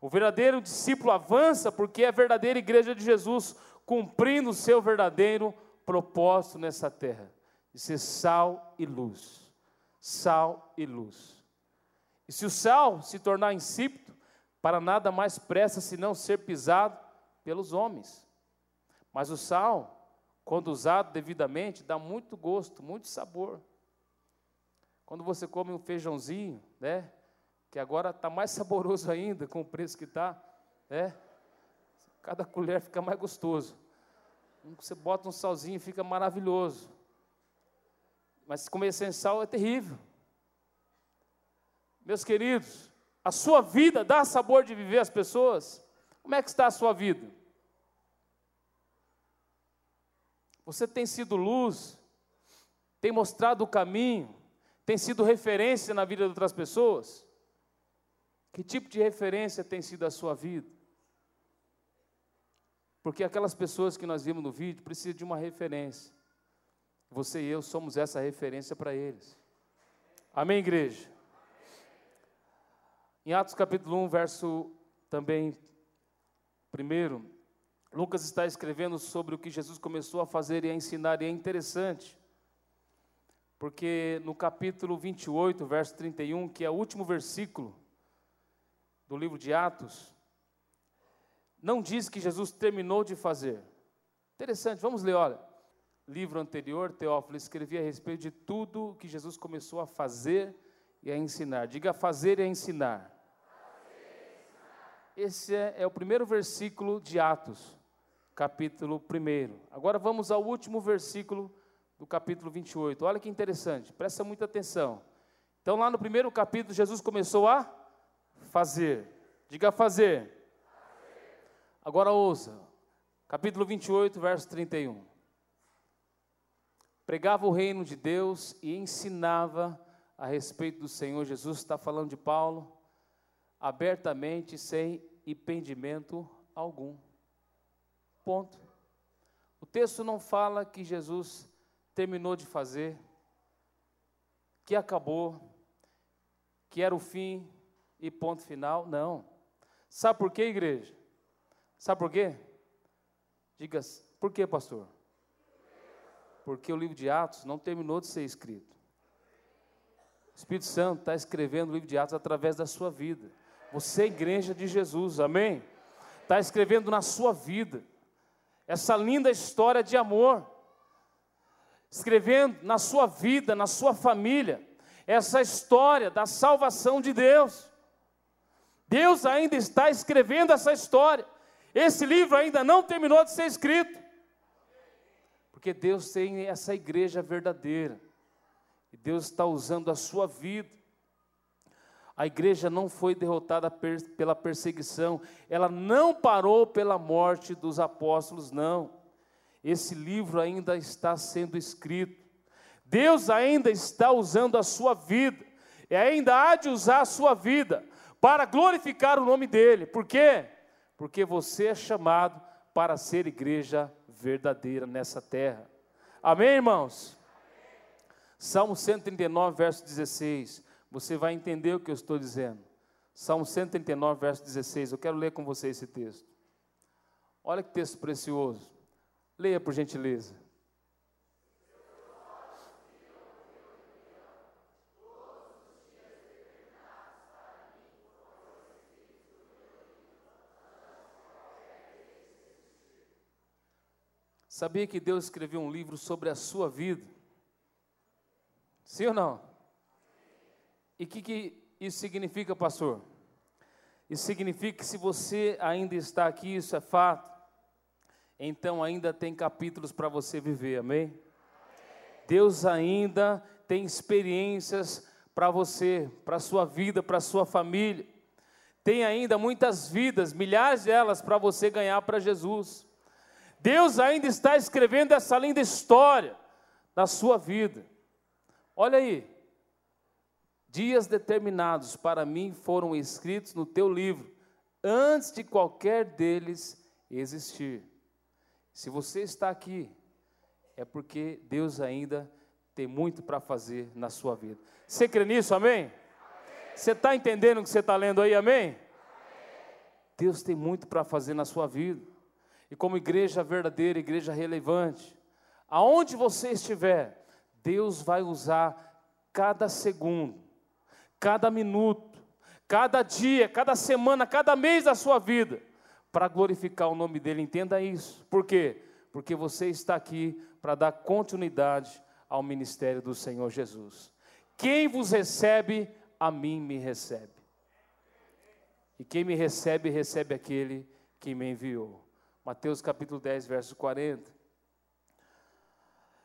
O verdadeiro discípulo avança porque é a verdadeira igreja de Jesus, cumprindo o seu verdadeiro propósito nessa terra, de ser sal e luz. sal e luz. E se o sal se tornar insípido, para nada mais presta senão ser pisado pelos homens. Mas o sal, quando usado devidamente, dá muito gosto, muito sabor. Quando você come um feijãozinho, né? Que agora está mais <laughs> saboroso ainda com o preço que está, né? Cada colher fica mais gostoso. Você bota um salzinho, fica maravilhoso. Mas comer sem sal é terrível. Meus queridos, a sua vida dá sabor de viver às pessoas? Como é que está a sua vida? Você tem sido luz, tem mostrado o caminho, tem sido referência na vida de outras pessoas? Que tipo de referência tem sido a sua vida? Porque aquelas pessoas que nós vimos no vídeo precisam de uma referência. Você e eu somos essa referência para eles. Amém, igreja? Em Atos capítulo 1, verso também primeiro, Lucas está escrevendo sobre o que Jesus começou a fazer e a ensinar, e é interessante, porque no capítulo 28, verso 31, que é o último versículo do livro de Atos, não diz que Jesus terminou de fazer. Interessante, vamos ler, olha. Livro anterior, Teófilo escrevia a respeito de tudo que Jesus começou a fazer e a ensinar. Diga fazer e a ensinar. Esse é, é o primeiro versículo de Atos, capítulo 1. Agora vamos ao último versículo do capítulo 28. Olha que interessante, presta muita atenção. Então, lá no primeiro capítulo, Jesus começou a fazer. Diga fazer. Agora ouça, capítulo 28, verso 31. Pregava o reino de Deus e ensinava a respeito do Senhor Jesus, está falando de Paulo, abertamente, sem impedimento algum. Ponto. O texto não fala que Jesus terminou de fazer, que acabou, que era o fim e ponto final. Não. Sabe por quê, igreja? Sabe por quê? Diga, por quê, pastor? Porque o livro de Atos não terminou de ser escrito. O Espírito Santo está escrevendo o livro de Atos através da sua vida. Você é igreja de Jesus, amém? Está escrevendo na sua vida essa linda história de amor, escrevendo na sua vida, na sua família, essa história da salvação de Deus. Deus ainda está escrevendo essa história. Esse livro ainda não terminou de ser escrito. Porque Deus tem essa igreja verdadeira. E Deus está usando a sua vida. A igreja não foi derrotada pela perseguição, ela não parou pela morte dos apóstolos, não. Esse livro ainda está sendo escrito. Deus ainda está usando a sua vida, e ainda há de usar a sua vida para glorificar o nome dEle. Por quê? porque você é chamado para ser igreja verdadeira nessa terra. Amém, irmãos? Salmo 139, verso 16. Você vai entender o que eu estou dizendo. Salmo 139, verso 16. Eu quero ler com você esse texto. Olha que texto precioso. Leia por gentileza. Sabia que Deus escreveu um livro sobre a sua vida? Sim ou não? E o que, que isso significa, pastor? Isso significa que se você ainda está aqui, isso é fato, então ainda tem capítulos para você viver, amém? Deus ainda tem experiências para você, para a sua vida, para a sua família. Tem ainda muitas vidas, milhares delas para você ganhar para Jesus. Deus ainda está escrevendo essa linda história na sua vida. Olha aí, dias determinados para mim foram escritos no teu livro, antes de qualquer deles existir. Se você está aqui, é porque Deus ainda tem muito para fazer na sua vida. Você crê nisso, amém? Você está entendendo o que você está lendo aí, amém? Deus tem muito para fazer na sua vida e como igreja verdadeira, igreja relevante, aonde você estiver, Deus vai usar cada segundo, cada minuto, cada dia, cada semana, cada mês da sua vida, para glorificar o nome dEle. Entenda isso. Por quê? Porque você está aqui para dar continuidade ao ministério do Senhor Jesus. Quem vos recebe, a mim me recebe. E quem me recebe, recebe aquele que me enviou. Mateus capítulo 10, verso 40.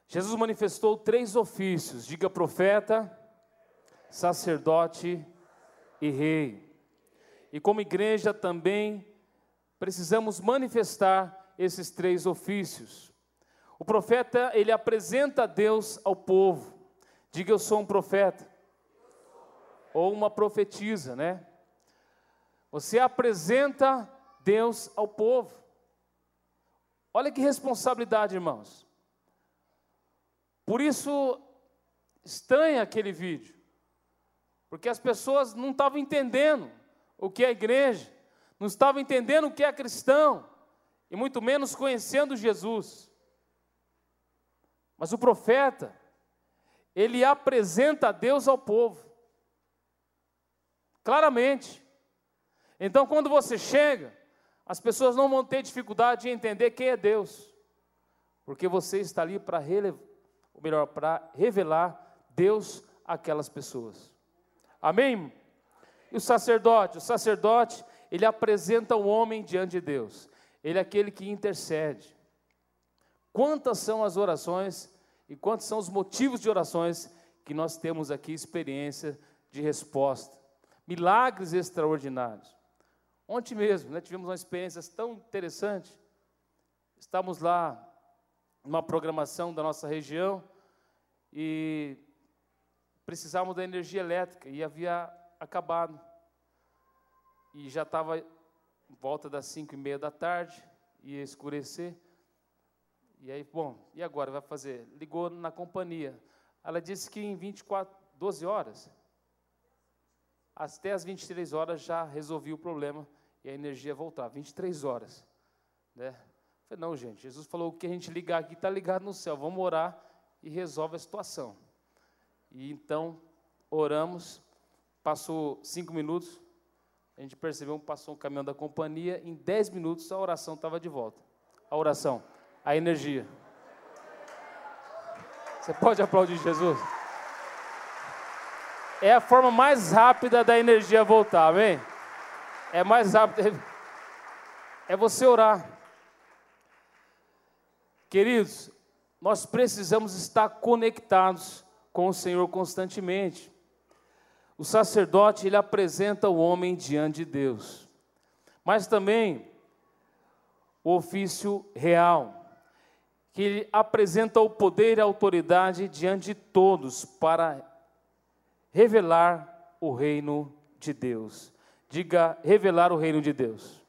Jesus manifestou três ofícios: diga profeta, sacerdote e rei. E como igreja também precisamos manifestar esses três ofícios. O profeta, ele apresenta Deus ao povo. Diga eu sou um profeta. Ou uma profetisa, né? Você apresenta Deus ao povo. Olha que responsabilidade, irmãos. Por isso, estranha aquele vídeo, porque as pessoas não estavam entendendo o que é igreja, não estavam entendendo o que é cristão, e muito menos conhecendo Jesus. Mas o profeta, ele apresenta Deus ao povo, claramente. Então, quando você chega, as pessoas não vão ter dificuldade em entender quem é Deus, porque você está ali para ou melhor, para revelar Deus àquelas pessoas. Amém? E o sacerdote, o sacerdote, ele apresenta o homem diante de Deus. Ele é aquele que intercede. Quantas são as orações e quantos são os motivos de orações que nós temos aqui experiência de resposta? Milagres extraordinários. Ontem mesmo, né, tivemos uma experiência tão interessante. Estávamos lá numa programação da nossa região e precisávamos da energia elétrica e havia acabado. E já estava volta das cinco e meia da tarde, ia escurecer. E aí, bom, e agora vai fazer? Ligou na companhia. Ela disse que em 24, 12 horas, até as 23 horas já resolvi o problema e a energia voltar. 23 horas. Né? Falei, não, gente, Jesus falou que a gente ligar aqui está ligado no céu. Vamos orar e resolve a situação. E então oramos, passou cinco minutos, a gente percebeu, passou um caminhão da companhia, em dez minutos a oração estava de volta. A oração, a energia. Você pode aplaudir Jesus? É a forma mais rápida da energia voltar, amém? É mais rápido. É você orar. Queridos, nós precisamos estar conectados com o Senhor constantemente. O sacerdote, ele apresenta o homem diante de Deus. Mas também o ofício real, que ele apresenta o poder e a autoridade diante de todos para revelar o reino de Deus. Diga, revelar o reino de Deus.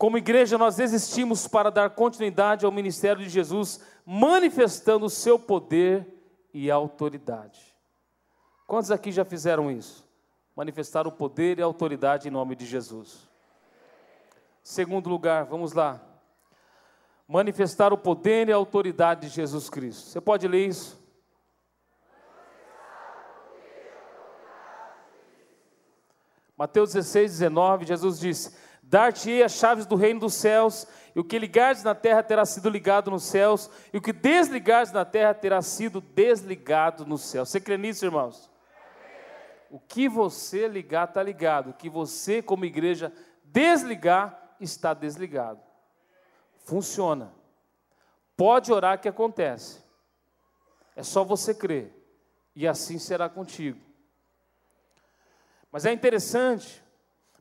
Como igreja, nós existimos para dar continuidade ao ministério de Jesus, manifestando o seu poder e autoridade. Quantos aqui já fizeram isso? Manifestar o poder e a autoridade em nome de Jesus. Segundo lugar, vamos lá. Manifestar o poder e a autoridade de Jesus Cristo. Você pode ler isso? Mateus 16, 19, Jesus disse: Dar-te-ei as chaves do reino dos céus, e o que ligares na terra terá sido ligado nos céus, e o que desligares na terra terá sido desligado nos céus. Você crê nisso, irmãos? O que você ligar está ligado, o que você, como igreja, desligar, está desligado. Funciona. Pode orar que acontece. É só você crer, e assim será contigo. Mas é interessante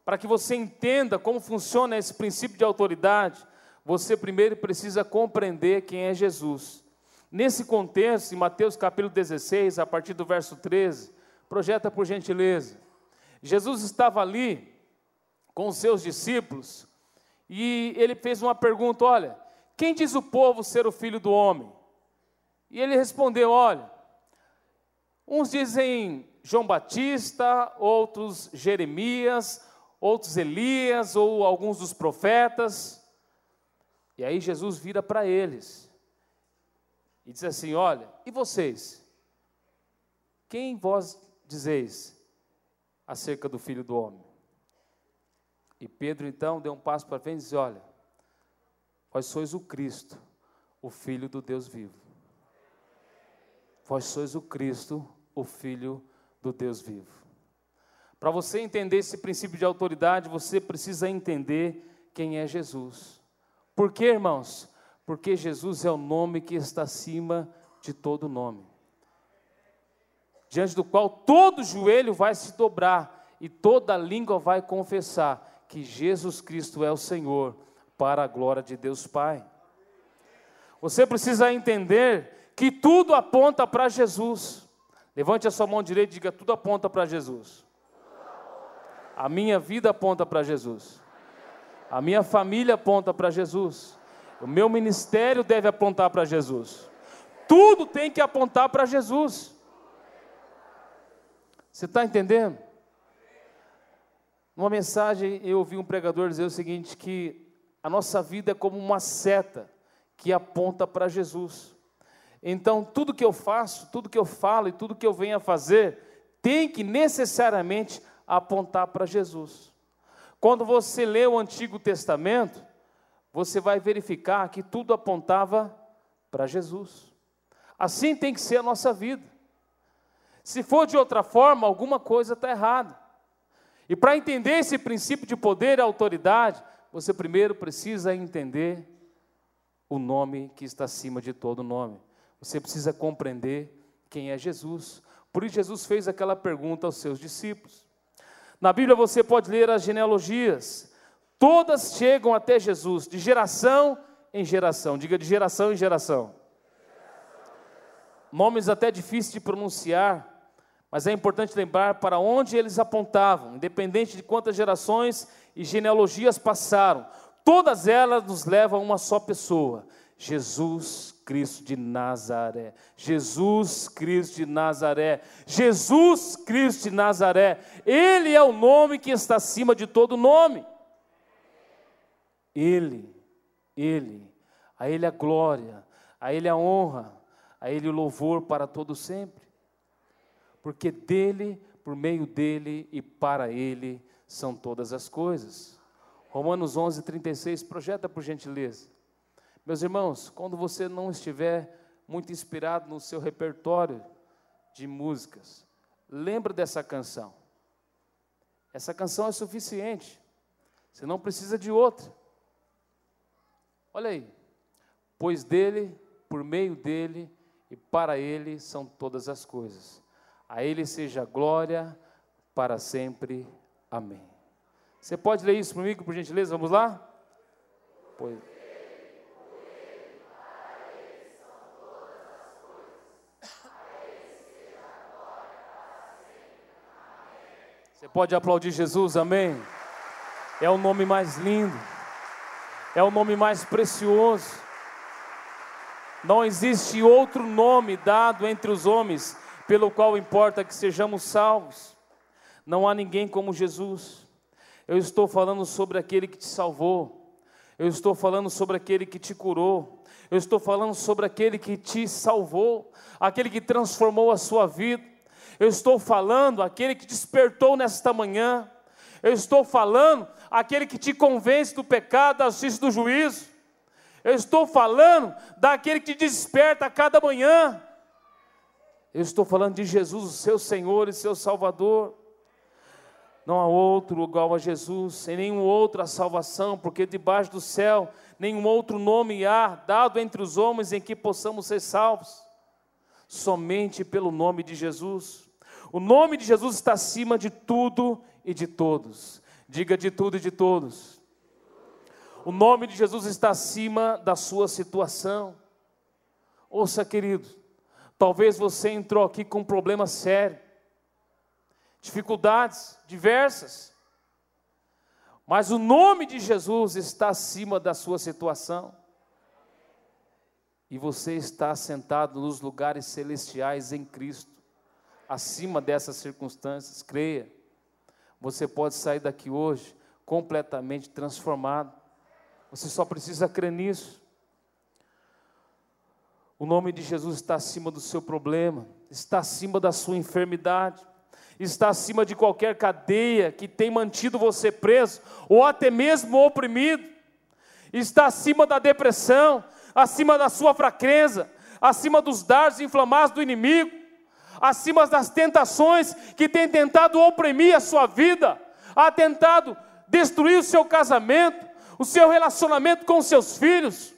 para que você entenda como funciona esse princípio de autoridade, você primeiro precisa compreender quem é Jesus. Nesse contexto, em Mateus capítulo 16, a partir do verso 13, projeta por gentileza. Jesus estava ali com os seus discípulos e ele fez uma pergunta: Olha, quem diz o povo ser o filho do homem? E ele respondeu: Olha, uns dizem João Batista, outros Jeremias, outros Elias ou alguns dos profetas. E aí Jesus vira para eles e diz assim: Olha, e vocês? Quem vós dizeis acerca do filho do homem? E Pedro então deu um passo para frente e disse: Olha, vós sois o Cristo, o Filho do Deus vivo. Vós sois o Cristo, o Filho do Deus vivo. Para você entender esse princípio de autoridade, você precisa entender quem é Jesus. Por quê, irmãos? Porque Jesus é o nome que está acima de todo nome. Diante do qual todo joelho vai se dobrar e toda língua vai confessar que Jesus Cristo é o Senhor, para a glória de Deus Pai. Você precisa entender que tudo aponta para Jesus. Levante a sua mão direita e diga: tudo aponta para Jesus. A minha vida aponta para Jesus. A minha família aponta para Jesus. O meu ministério deve apontar para Jesus. Tudo tem que apontar para Jesus. Você está entendendo? Numa mensagem eu ouvi um pregador dizer o seguinte: que a nossa vida é como uma seta que aponta para Jesus. Então, tudo que eu faço, tudo que eu falo e tudo que eu venho a fazer, tem que necessariamente apontar para Jesus. Quando você lê o Antigo Testamento, você vai verificar que tudo apontava para Jesus. Assim tem que ser a nossa vida. Se for de outra forma, alguma coisa está errada. E para entender esse princípio de poder e autoridade, você primeiro precisa entender o nome que está acima de todo nome. Você precisa compreender quem é Jesus. Por isso, Jesus fez aquela pergunta aos seus discípulos. Na Bíblia você pode ler as genealogias, todas chegam até Jesus, de geração em geração. Diga de geração em geração. Nomes até difíceis de pronunciar, mas é importante lembrar para onde eles apontavam, independente de quantas gerações e genealogias passaram, todas elas nos levam a uma só pessoa: Jesus Cristo de Nazaré. Jesus Cristo de Nazaré. Jesus Cristo de Nazaré. Ele é o nome que está acima de todo nome. Ele, Ele, a Ele a glória, a Ele a honra, a Ele o louvor para todo sempre. Porque dele, por meio dele e para Ele são todas as coisas. Romanos 11, 36, projeta por gentileza. Meus irmãos, quando você não estiver muito inspirado no seu repertório de músicas, lembra dessa canção. Essa canção é suficiente. Você não precisa de outra. Olha aí. Pois dele, por meio dele e para ele são todas as coisas. A ele seja glória para sempre. Amém. Você pode ler isso comigo, por gentileza? Vamos lá? Pois. Pode aplaudir Jesus, amém? É o nome mais lindo, é o nome mais precioso. Não existe outro nome dado entre os homens pelo qual importa que sejamos salvos. Não há ninguém como Jesus. Eu estou falando sobre aquele que te salvou. Eu estou falando sobre aquele que te curou. Eu estou falando sobre aquele que te salvou, aquele que transformou a sua vida. Eu estou falando aquele que despertou nesta manhã. Eu estou falando aquele que te convence do pecado, da justiça do juízo. Eu estou falando daquele que te desperta a cada manhã. Eu estou falando de Jesus, o seu Senhor e seu Salvador. Não há outro igual a Jesus, em nenhum outro a salvação, porque debaixo do céu nenhum outro nome há dado entre os homens em que possamos ser salvos. Somente pelo nome de Jesus. O nome de Jesus está acima de tudo e de todos. Diga de tudo e de todos. O nome de Jesus está acima da sua situação. Ouça, querido, talvez você entrou aqui com um problema sério dificuldades diversas. Mas o nome de Jesus está acima da sua situação. E você está sentado nos lugares celestiais em Cristo, acima dessas circunstâncias, creia. Você pode sair daqui hoje completamente transformado. Você só precisa crer nisso. O nome de Jesus está acima do seu problema, está acima da sua enfermidade, está acima de qualquer cadeia que tem mantido você preso ou até mesmo oprimido, está acima da depressão, acima da sua fraqueza, acima dos dardos inflamados do inimigo, acima das tentações que tem tentado oprimir a sua vida, ha tentado destruir o seu casamento, o seu relacionamento com os seus filhos.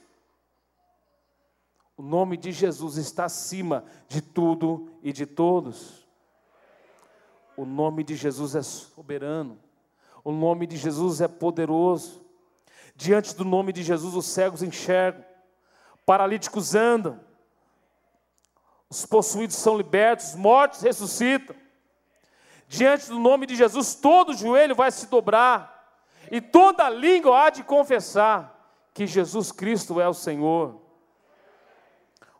O nome de Jesus está acima de tudo e de todos. O nome de Jesus é soberano. O nome de Jesus é poderoso. Diante do nome de Jesus, os cegos enxergam, paralíticos andam, os possuídos são libertos, os mortos ressuscitam. Diante do nome de Jesus, todo joelho vai se dobrar, e toda língua há de confessar que Jesus Cristo é o Senhor.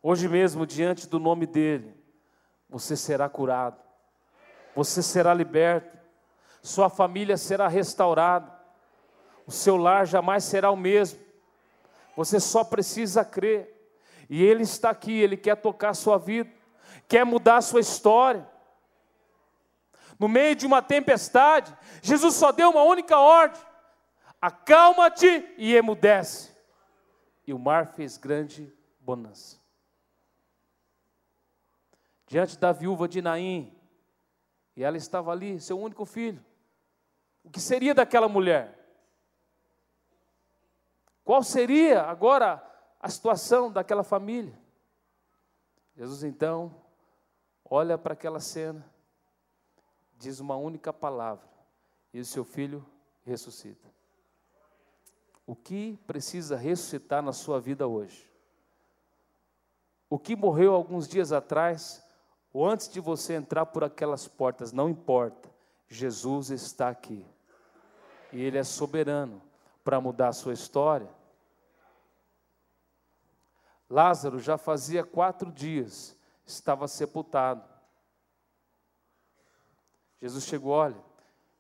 Hoje mesmo, diante do nome dEle, você será curado, você será liberto, sua família será restaurada, o seu lar jamais será o mesmo. Você só precisa crer, e Ele está aqui, Ele quer tocar a sua vida, quer mudar a sua história. No meio de uma tempestade, Jesus só deu uma única ordem: acalma-te e emudece. E o mar fez grande bonança diante da viúva de Naim, e ela estava ali, seu único filho. O que seria daquela mulher? Qual seria agora a situação daquela família? Jesus então olha para aquela cena, diz uma única palavra, e o seu filho ressuscita. O que precisa ressuscitar na sua vida hoje? O que morreu alguns dias atrás ou antes de você entrar por aquelas portas, não importa, Jesus está aqui. E Ele é soberano para mudar a sua história. Lázaro já fazia quatro dias, estava sepultado. Jesus chegou, olha,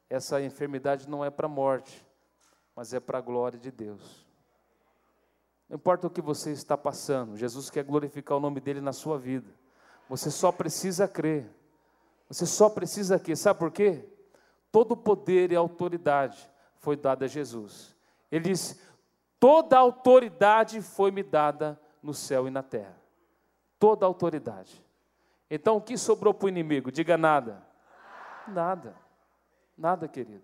essa enfermidade não é para a morte, mas é para a glória de Deus. Não importa o que você está passando, Jesus quer glorificar o nome dele na sua vida. Você só precisa crer. Você só precisa crer. Sabe por quê? Todo poder e autoridade foi dado a Jesus. Ele disse: Toda autoridade foi me dada no céu e na terra. Toda autoridade. Então o que sobrou para o inimigo? Diga nada. Nada. Nada, querido.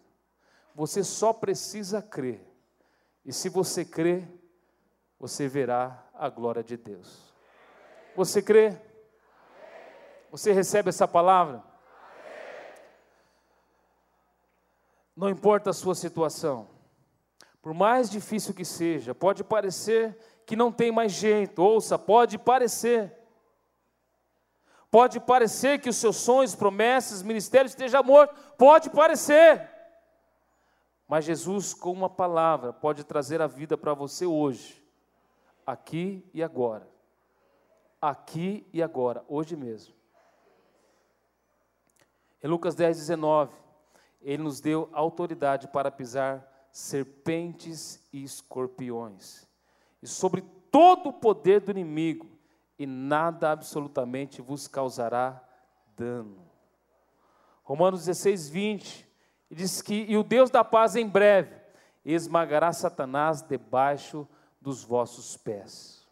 Você só precisa crer. E se você crer, você verá a glória de Deus. Você crê? Você recebe essa palavra? Não importa a sua situação, por mais difícil que seja, pode parecer que não tem mais jeito, ouça, pode parecer. Pode parecer que os seus sonhos, promessas, ministério esteja morto, pode parecer. Mas Jesus, com uma palavra, pode trazer a vida para você hoje, aqui e agora. Aqui e agora, hoje mesmo. Em Lucas 10, 19, ele nos deu autoridade para pisar serpentes e escorpiões, e sobre todo o poder do inimigo, e nada absolutamente vos causará dano. Romanos 16, 20, diz que, e o Deus da paz em breve esmagará Satanás debaixo dos vossos pés.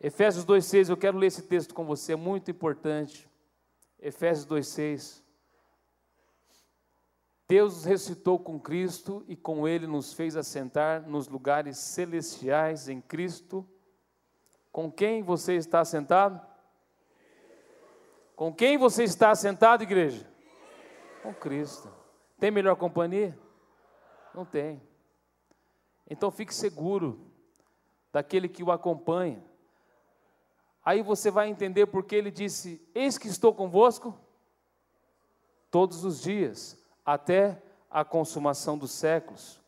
Efésios 2,6, eu quero ler esse texto com você, é muito importante. Efésios 2,6. Deus ressuscitou com Cristo e com Ele nos fez assentar nos lugares celestiais em Cristo. Com quem você está assentado? Com quem você está assentado, igreja? Com Cristo. Tem melhor companhia? Não tem. Então fique seguro daquele que o acompanha. Aí você vai entender porque ele disse: Eis que estou convosco todos os dias, até a consumação dos séculos.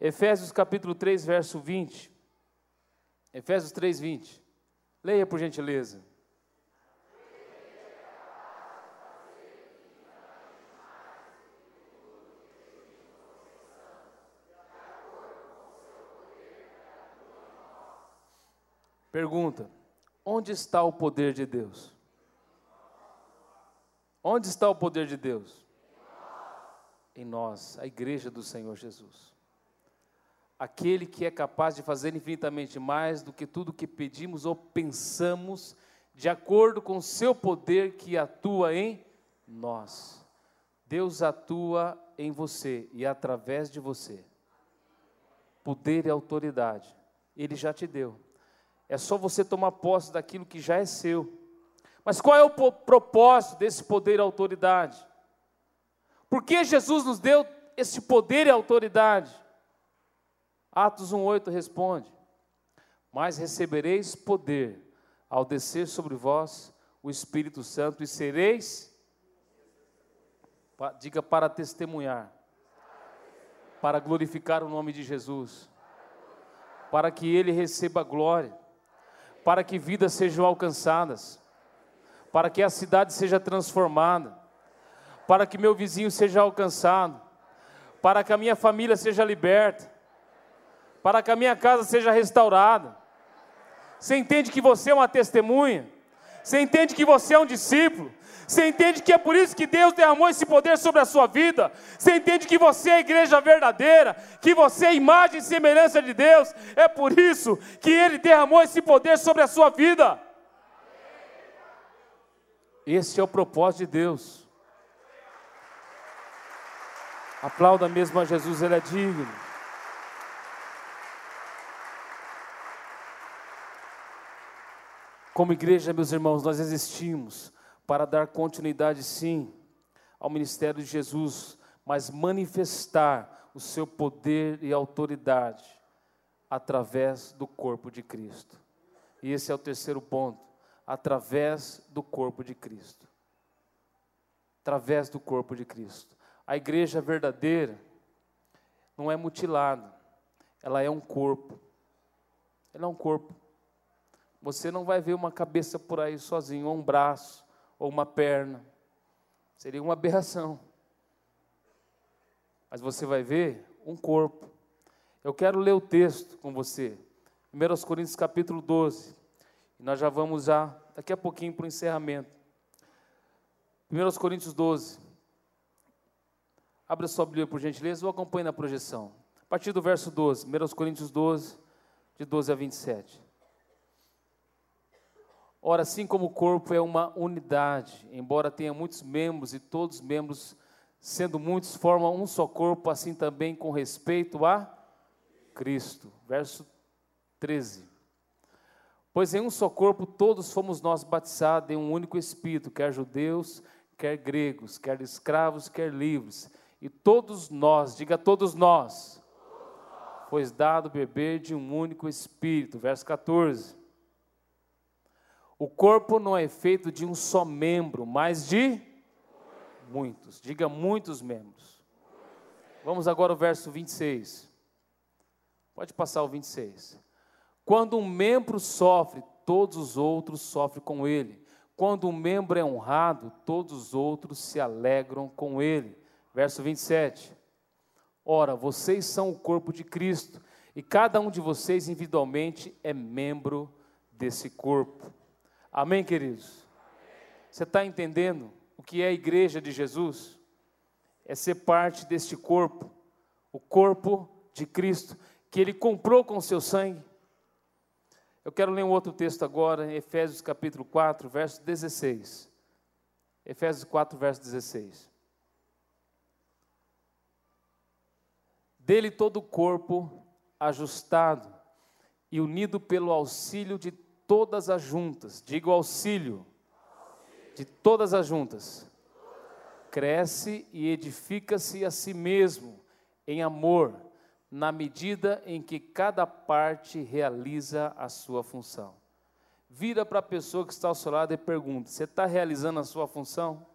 Efésios capítulo 3, verso 20. Efésios 3, 20. Leia por gentileza. Pergunta: onde está o poder de Deus? Onde está o poder de Deus? Em nós, a igreja do Senhor Jesus. Aquele que é capaz de fazer infinitamente mais do que tudo que pedimos ou pensamos, de acordo com o seu poder que atua em nós. Deus atua em você e através de você. Poder e autoridade, Ele já te deu. É só você tomar posse daquilo que já é seu. Mas qual é o propósito desse poder e autoridade? Por que Jesus nos deu esse poder e autoridade? Atos 1,8 responde: Mas recebereis poder ao descer sobre vós o Espírito Santo e sereis, diga para testemunhar, para glorificar o nome de Jesus, para que Ele receba glória, para que vidas sejam alcançadas para que a cidade seja transformada, para que meu vizinho seja alcançado, para que a minha família seja liberta, para que a minha casa seja restaurada. Você entende que você é uma testemunha? Você entende que você é um discípulo? Você entende que é por isso que Deus derramou esse poder sobre a sua vida? Você entende que você é a igreja verdadeira? Que você é imagem e semelhança de Deus? É por isso que Ele derramou esse poder sobre a sua vida. Esse é o propósito de Deus. Aplauda mesmo a Jesus, Ele é digno. Como igreja, meus irmãos, nós existimos para dar continuidade, sim, ao ministério de Jesus, mas manifestar o seu poder e autoridade através do corpo de Cristo. E esse é o terceiro ponto através do corpo de Cristo. Através do corpo de Cristo. A igreja verdadeira não é mutilada, ela é um corpo. Ela é um corpo. Você não vai ver uma cabeça por aí sozinho, ou um braço, ou uma perna. Seria uma aberração. Mas você vai ver um corpo. Eu quero ler o texto com você. 1 Coríntios capítulo 12. E nós já vamos já, daqui a pouquinho, para o encerramento. 1 Coríntios 12. Abra sua Bíblia, por gentileza, ou acompanhe na projeção. A partir do verso 12, 1 Coríntios 12, de 12 a 27. Ora, assim como o corpo é uma unidade, embora tenha muitos membros e todos os membros, sendo muitos, formam um só corpo, assim também com respeito a Cristo. Verso 13. Pois em um só corpo todos fomos nós batizados em um único Espírito, quer judeus, quer gregos, quer escravos, quer livres, e todos nós, diga todos nós, foi dado beber de um único Espírito. Verso 14. O corpo não é feito de um só membro, mas de muitos. Diga muitos membros. Vamos agora ao verso 26. Pode passar o 26. Quando um membro sofre, todos os outros sofrem com ele. Quando um membro é honrado, todos os outros se alegram com ele. Verso 27. Ora, vocês são o corpo de Cristo, e cada um de vocês individualmente é membro desse corpo. Amém, queridos? Você está entendendo o que é a igreja de Jesus? É ser parte deste corpo, o corpo de Cristo, que Ele comprou com seu sangue. Eu quero ler um outro texto agora, em Efésios capítulo 4, verso 16. Efésios 4, verso 16. Dele todo o corpo ajustado e unido pelo auxílio de todas as juntas, digo auxílio, de todas as juntas, cresce e edifica-se a si mesmo em amor na medida em que cada parte realiza a sua função. Vira para a pessoa que está ao seu lado e pergunta: Você está realizando a sua função?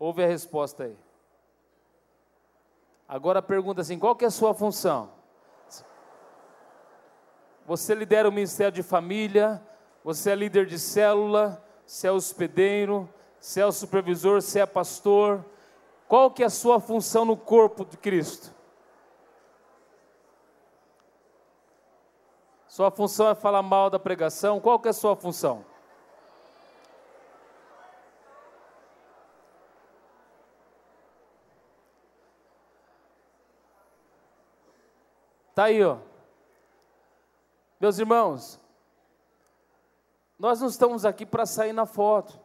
Ouve a resposta aí. Agora pergunta assim: qual que é a sua função? Você lidera o ministério de família, você é líder de célula, você é hospedeiro, você é o supervisor, você é pastor, qual que é a sua função no corpo de Cristo? Sua função é falar mal da pregação? Qual que é a sua função? Tá aí, ó. Meus irmãos, nós não estamos aqui para sair na foto.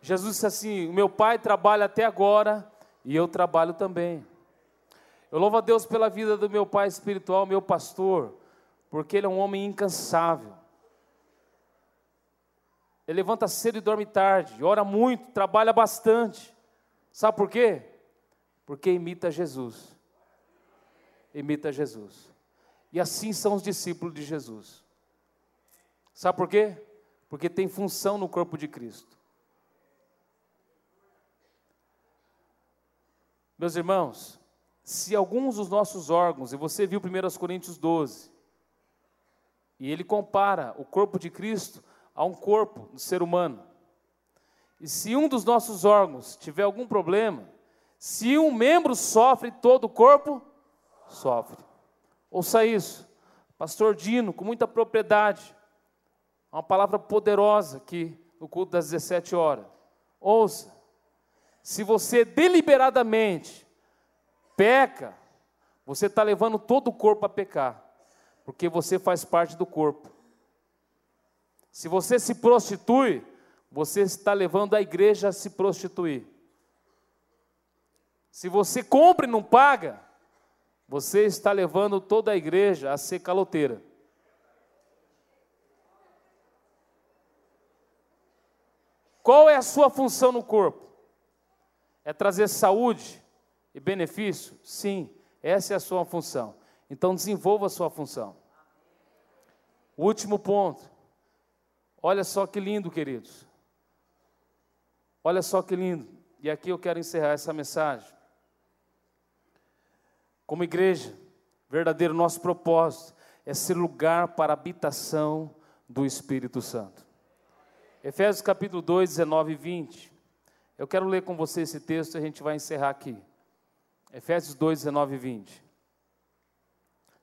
Jesus disse assim: Meu pai trabalha até agora e eu trabalho também. Eu louvo a Deus pela vida do meu pai espiritual, meu pastor, porque ele é um homem incansável. Ele levanta cedo e dorme tarde, ora muito, trabalha bastante. Sabe por quê? Porque imita Jesus. Imita Jesus. E assim são os discípulos de Jesus. Sabe por quê? Porque tem função no corpo de Cristo. Meus irmãos, se alguns dos nossos órgãos, e você viu 1 Coríntios 12, e ele compara o corpo de Cristo a um corpo do ser humano. E se um dos nossos órgãos tiver algum problema, se um membro sofre, todo o corpo sofre. Ouça isso, Pastor Dino, com muita propriedade, uma palavra poderosa aqui no culto das 17 horas. Ouça, se você deliberadamente peca, você está levando todo o corpo a pecar, porque você faz parte do corpo. Se você se prostitui, você está levando a igreja a se prostituir. Se você compra e não paga, você está levando toda a igreja a ser caloteira. Qual é a sua função no corpo? É trazer saúde e benefício? Sim, essa é a sua função. Então desenvolva a sua função. Último ponto. Olha só que lindo, queridos. Olha só que lindo. E aqui eu quero encerrar essa mensagem. Como igreja, verdadeiro nosso propósito é ser lugar para a habitação do Espírito Santo. Efésios capítulo 2, 19 e 20. Eu quero ler com você esse texto e a gente vai encerrar aqui. Efésios 2, 19 e 20.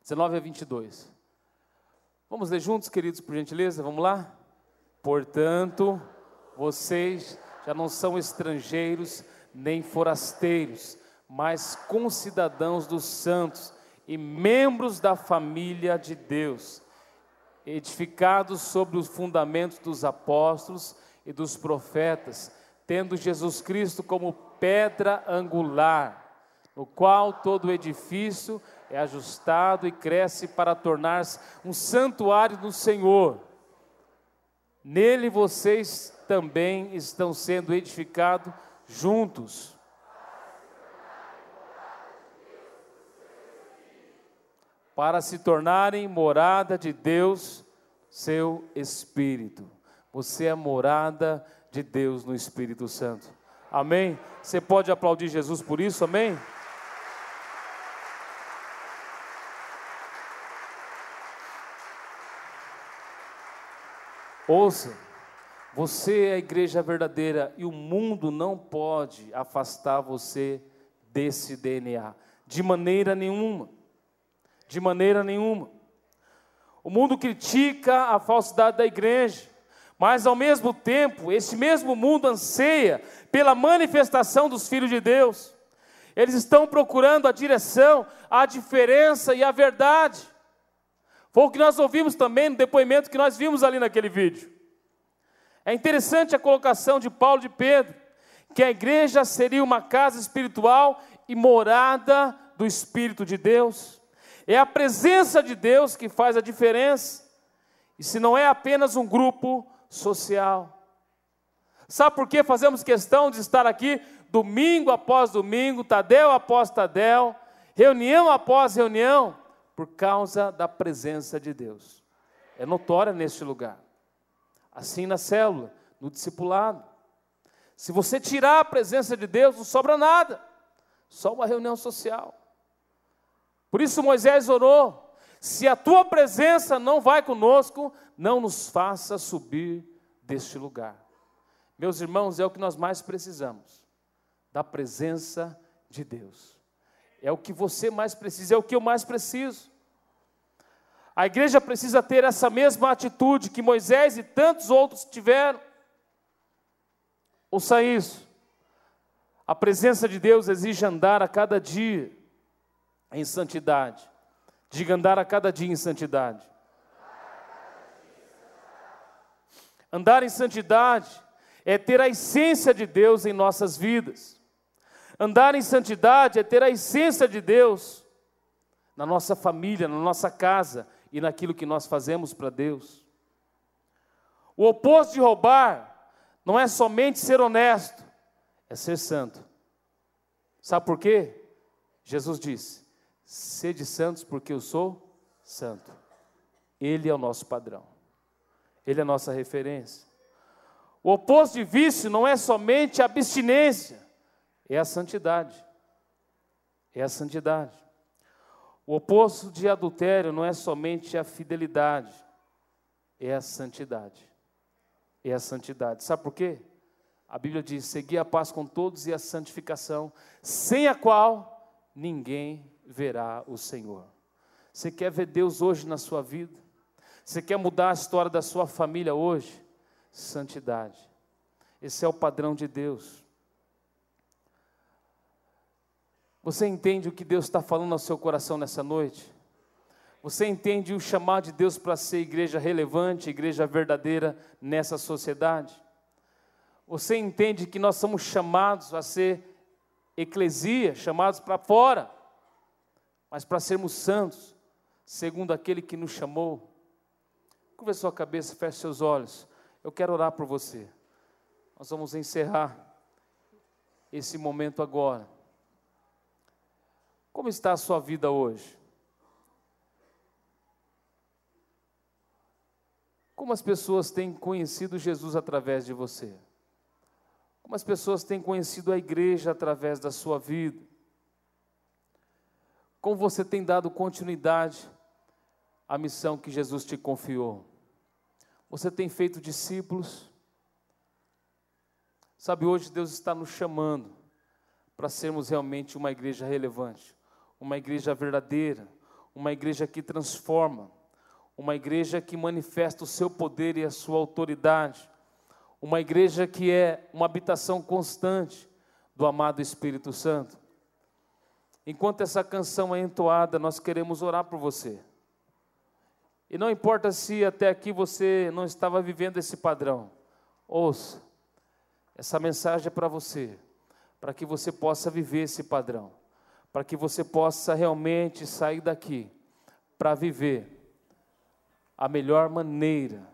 19 a 22. Vamos ler juntos, queridos, por gentileza? Vamos lá? Portanto, vocês já não são estrangeiros nem forasteiros, mas concidadãos dos santos e membros da família de Deus, edificados sobre os fundamentos dos apóstolos e dos profetas tendo Jesus Cristo como pedra angular, no qual todo edifício é ajustado e cresce para tornar-se um santuário do Senhor. Nele vocês também estão sendo edificados juntos. Para se tornarem morada de Deus, seu Espírito. Você é morada de Deus no Espírito Santo. Amém? Você pode aplaudir Jesus por isso, amém? Ouça, você é a igreja verdadeira e o mundo não pode afastar você desse DNA, de maneira nenhuma. De maneira nenhuma. O mundo critica a falsidade da igreja, mas ao mesmo tempo, esse mesmo mundo anseia pela manifestação dos filhos de Deus. Eles estão procurando a direção, a diferença e a verdade. Foi o que nós ouvimos também no depoimento que nós vimos ali naquele vídeo. É interessante a colocação de Paulo de Pedro, que a igreja seria uma casa espiritual e morada do Espírito de Deus. É a presença de Deus que faz a diferença. E se não é apenas um grupo, social. Sabe por que fazemos questão de estar aqui domingo após domingo, Tadel após Tadel, reunião após reunião? Por causa da presença de Deus. É notória neste lugar. Assim na célula, no discipulado. Se você tirar a presença de Deus, não sobra nada. Só uma reunião social. Por isso Moisés orou: se a tua presença não vai conosco, não nos faça subir deste lugar. Meus irmãos, é o que nós mais precisamos, da presença de Deus. É o que você mais precisa, é o que eu mais preciso. A igreja precisa ter essa mesma atitude que Moisés e tantos outros tiveram. Ouça isso. A presença de Deus exige andar a cada dia em santidade. Diga andar a cada dia em santidade. Andar em santidade é ter a essência de Deus em nossas vidas. Andar em santidade é ter a essência de Deus na nossa família, na nossa casa e naquilo que nós fazemos para Deus. O oposto de roubar não é somente ser honesto, é ser santo. Sabe por quê? Jesus disse: Sede santos porque eu sou santo. Ele é o nosso padrão. Ele é a nossa referência. O oposto de vício não é somente a abstinência, é a santidade. É a santidade. O oposto de adultério não é somente a fidelidade, é a santidade. É a santidade. Sabe por quê? A Bíblia diz: seguir a paz com todos e a santificação, sem a qual ninguém verá o Senhor. Você quer ver Deus hoje na sua vida? Você quer mudar a história da sua família hoje? Santidade. Esse é o padrão de Deus. Você entende o que Deus está falando ao seu coração nessa noite? Você entende o chamado de Deus para ser igreja relevante, igreja verdadeira nessa sociedade? Você entende que nós somos chamados a ser eclesia, chamados para fora, mas para sermos santos, segundo aquele que nos chamou? Curva sua cabeça, feche seus olhos. Eu quero orar por você. Nós vamos encerrar esse momento agora. Como está a sua vida hoje? Como as pessoas têm conhecido Jesus através de você? Como as pessoas têm conhecido a igreja através da sua vida? Como você tem dado continuidade a missão que Jesus te confiou. Você tem feito discípulos. Sabe, hoje Deus está nos chamando para sermos realmente uma igreja relevante, uma igreja verdadeira, uma igreja que transforma, uma igreja que manifesta o seu poder e a sua autoridade, uma igreja que é uma habitação constante do amado Espírito Santo. Enquanto essa canção é entoada, nós queremos orar por você. E não importa se até aqui você não estava vivendo esse padrão, ouça, essa mensagem é para você, para que você possa viver esse padrão, para que você possa realmente sair daqui para viver a melhor maneira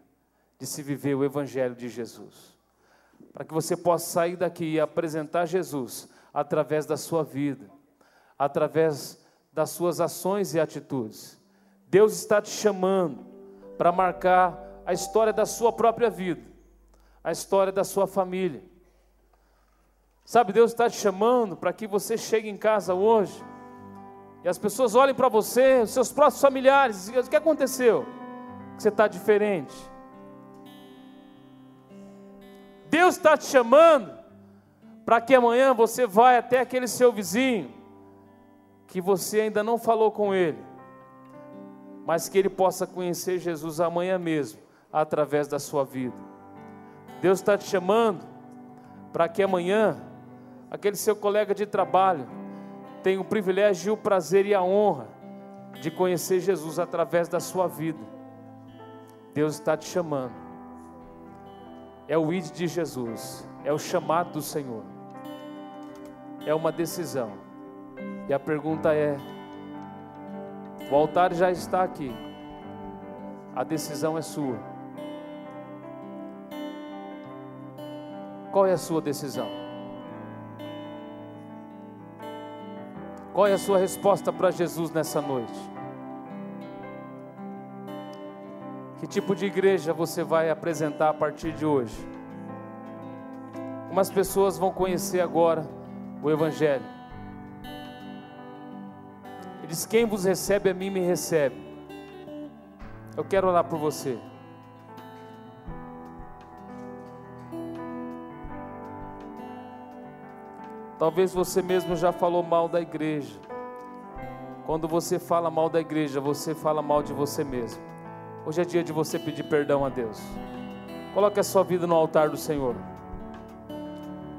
de se viver o Evangelho de Jesus. Para que você possa sair daqui e apresentar Jesus através da sua vida, através das suas ações e atitudes Deus está te chamando para marcar a história da sua própria vida, a história da sua família. Sabe, Deus está te chamando para que você chegue em casa hoje e as pessoas olhem para você, os seus próximos familiares, e o que aconteceu? Que você está diferente. Deus está te chamando para que amanhã você vá até aquele seu vizinho que você ainda não falou com ele mas que ele possa conhecer Jesus amanhã mesmo, através da sua vida. Deus está te chamando para que amanhã, aquele seu colega de trabalho, tenha o privilégio, o prazer e a honra de conhecer Jesus através da sua vida. Deus está te chamando. É o id de Jesus, é o chamado do Senhor. É uma decisão. E a pergunta é: o altar já está aqui. A decisão é sua. Qual é a sua decisão? Qual é a sua resposta para Jesus nessa noite? Que tipo de igreja você vai apresentar a partir de hoje? Como as pessoas vão conhecer agora o Evangelho? Diz: Quem vos recebe a mim me recebe. Eu quero orar por você. Talvez você mesmo já falou mal da igreja, Quando você fala mal da igreja, você fala mal de você mesmo. Hoje é dia de você pedir perdão a Deus. Coloque a sua vida no altar do Senhor.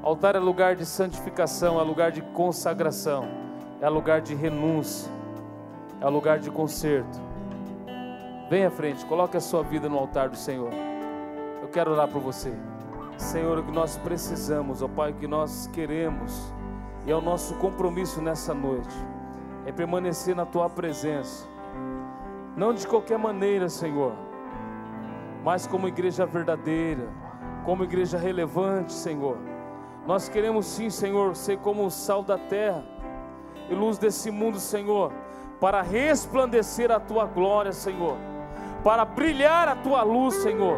Altar é lugar de santificação, é lugar de consagração, é lugar de renúncia, é lugar de conserto. Venha à frente, coloque a sua vida no altar do Senhor. Eu quero orar por você. Senhor, o que nós precisamos, ó Pai, o que nós queremos, e é o nosso compromisso nessa noite, é permanecer na Tua presença. Não de qualquer maneira, Senhor, mas como igreja verdadeira, como igreja relevante, Senhor. Nós queremos sim, Senhor, ser como o sal da terra e luz desse mundo, Senhor, para resplandecer a tua glória, Senhor, para brilhar a tua luz, Senhor,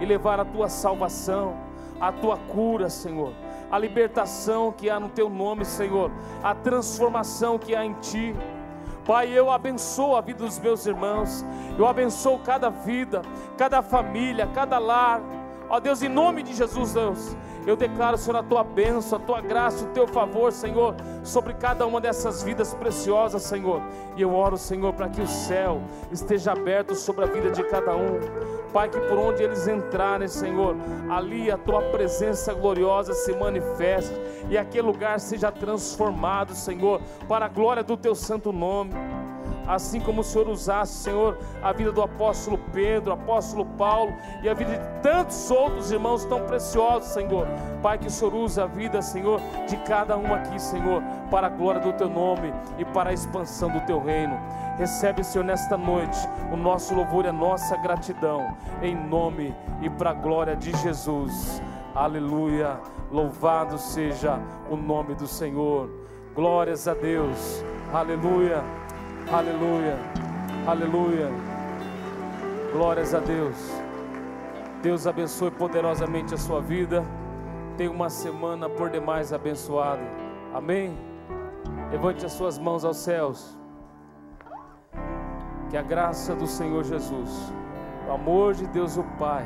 e levar a tua salvação, a tua cura, Senhor, a libertação que há no teu nome, Senhor, a transformação que há em ti. Pai, eu abençoo a vida dos meus irmãos, eu abençoo cada vida, cada família, cada lar. Ó Deus, em nome de Jesus, Deus, eu declaro, Senhor, a tua bênção, a tua graça, o teu favor, Senhor, sobre cada uma dessas vidas preciosas, Senhor. E eu oro, Senhor, para que o céu esteja aberto sobre a vida de cada um. Pai, que por onde eles entrarem, Senhor, ali a tua presença gloriosa se manifeste e aquele lugar seja transformado, Senhor, para a glória do teu santo nome assim como o Senhor usasse, Senhor, a vida do apóstolo Pedro, apóstolo Paulo e a vida de tantos outros irmãos tão preciosos, Senhor. Pai, que o Senhor use a vida, Senhor, de cada um aqui, Senhor, para a glória do teu nome e para a expansão do teu reino. Recebe, Senhor, nesta noite o nosso louvor e a nossa gratidão, em nome e para a glória de Jesus. Aleluia. Louvado seja o nome do Senhor. Glórias a Deus. Aleluia. Aleluia, aleluia. Glórias a Deus. Deus abençoe poderosamente a sua vida. Tenha uma semana por demais abençoada. Amém. Levante as suas mãos aos céus. Que a graça do Senhor Jesus, o amor de Deus o Pai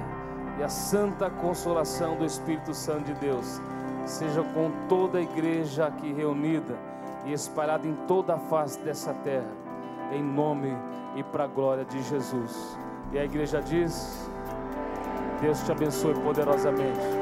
e a santa consolação do Espírito Santo de Deus seja com toda a igreja aqui reunida e espalhada em toda a face dessa terra em nome e para a glória de Jesus. E a igreja diz: Deus te abençoe poderosamente.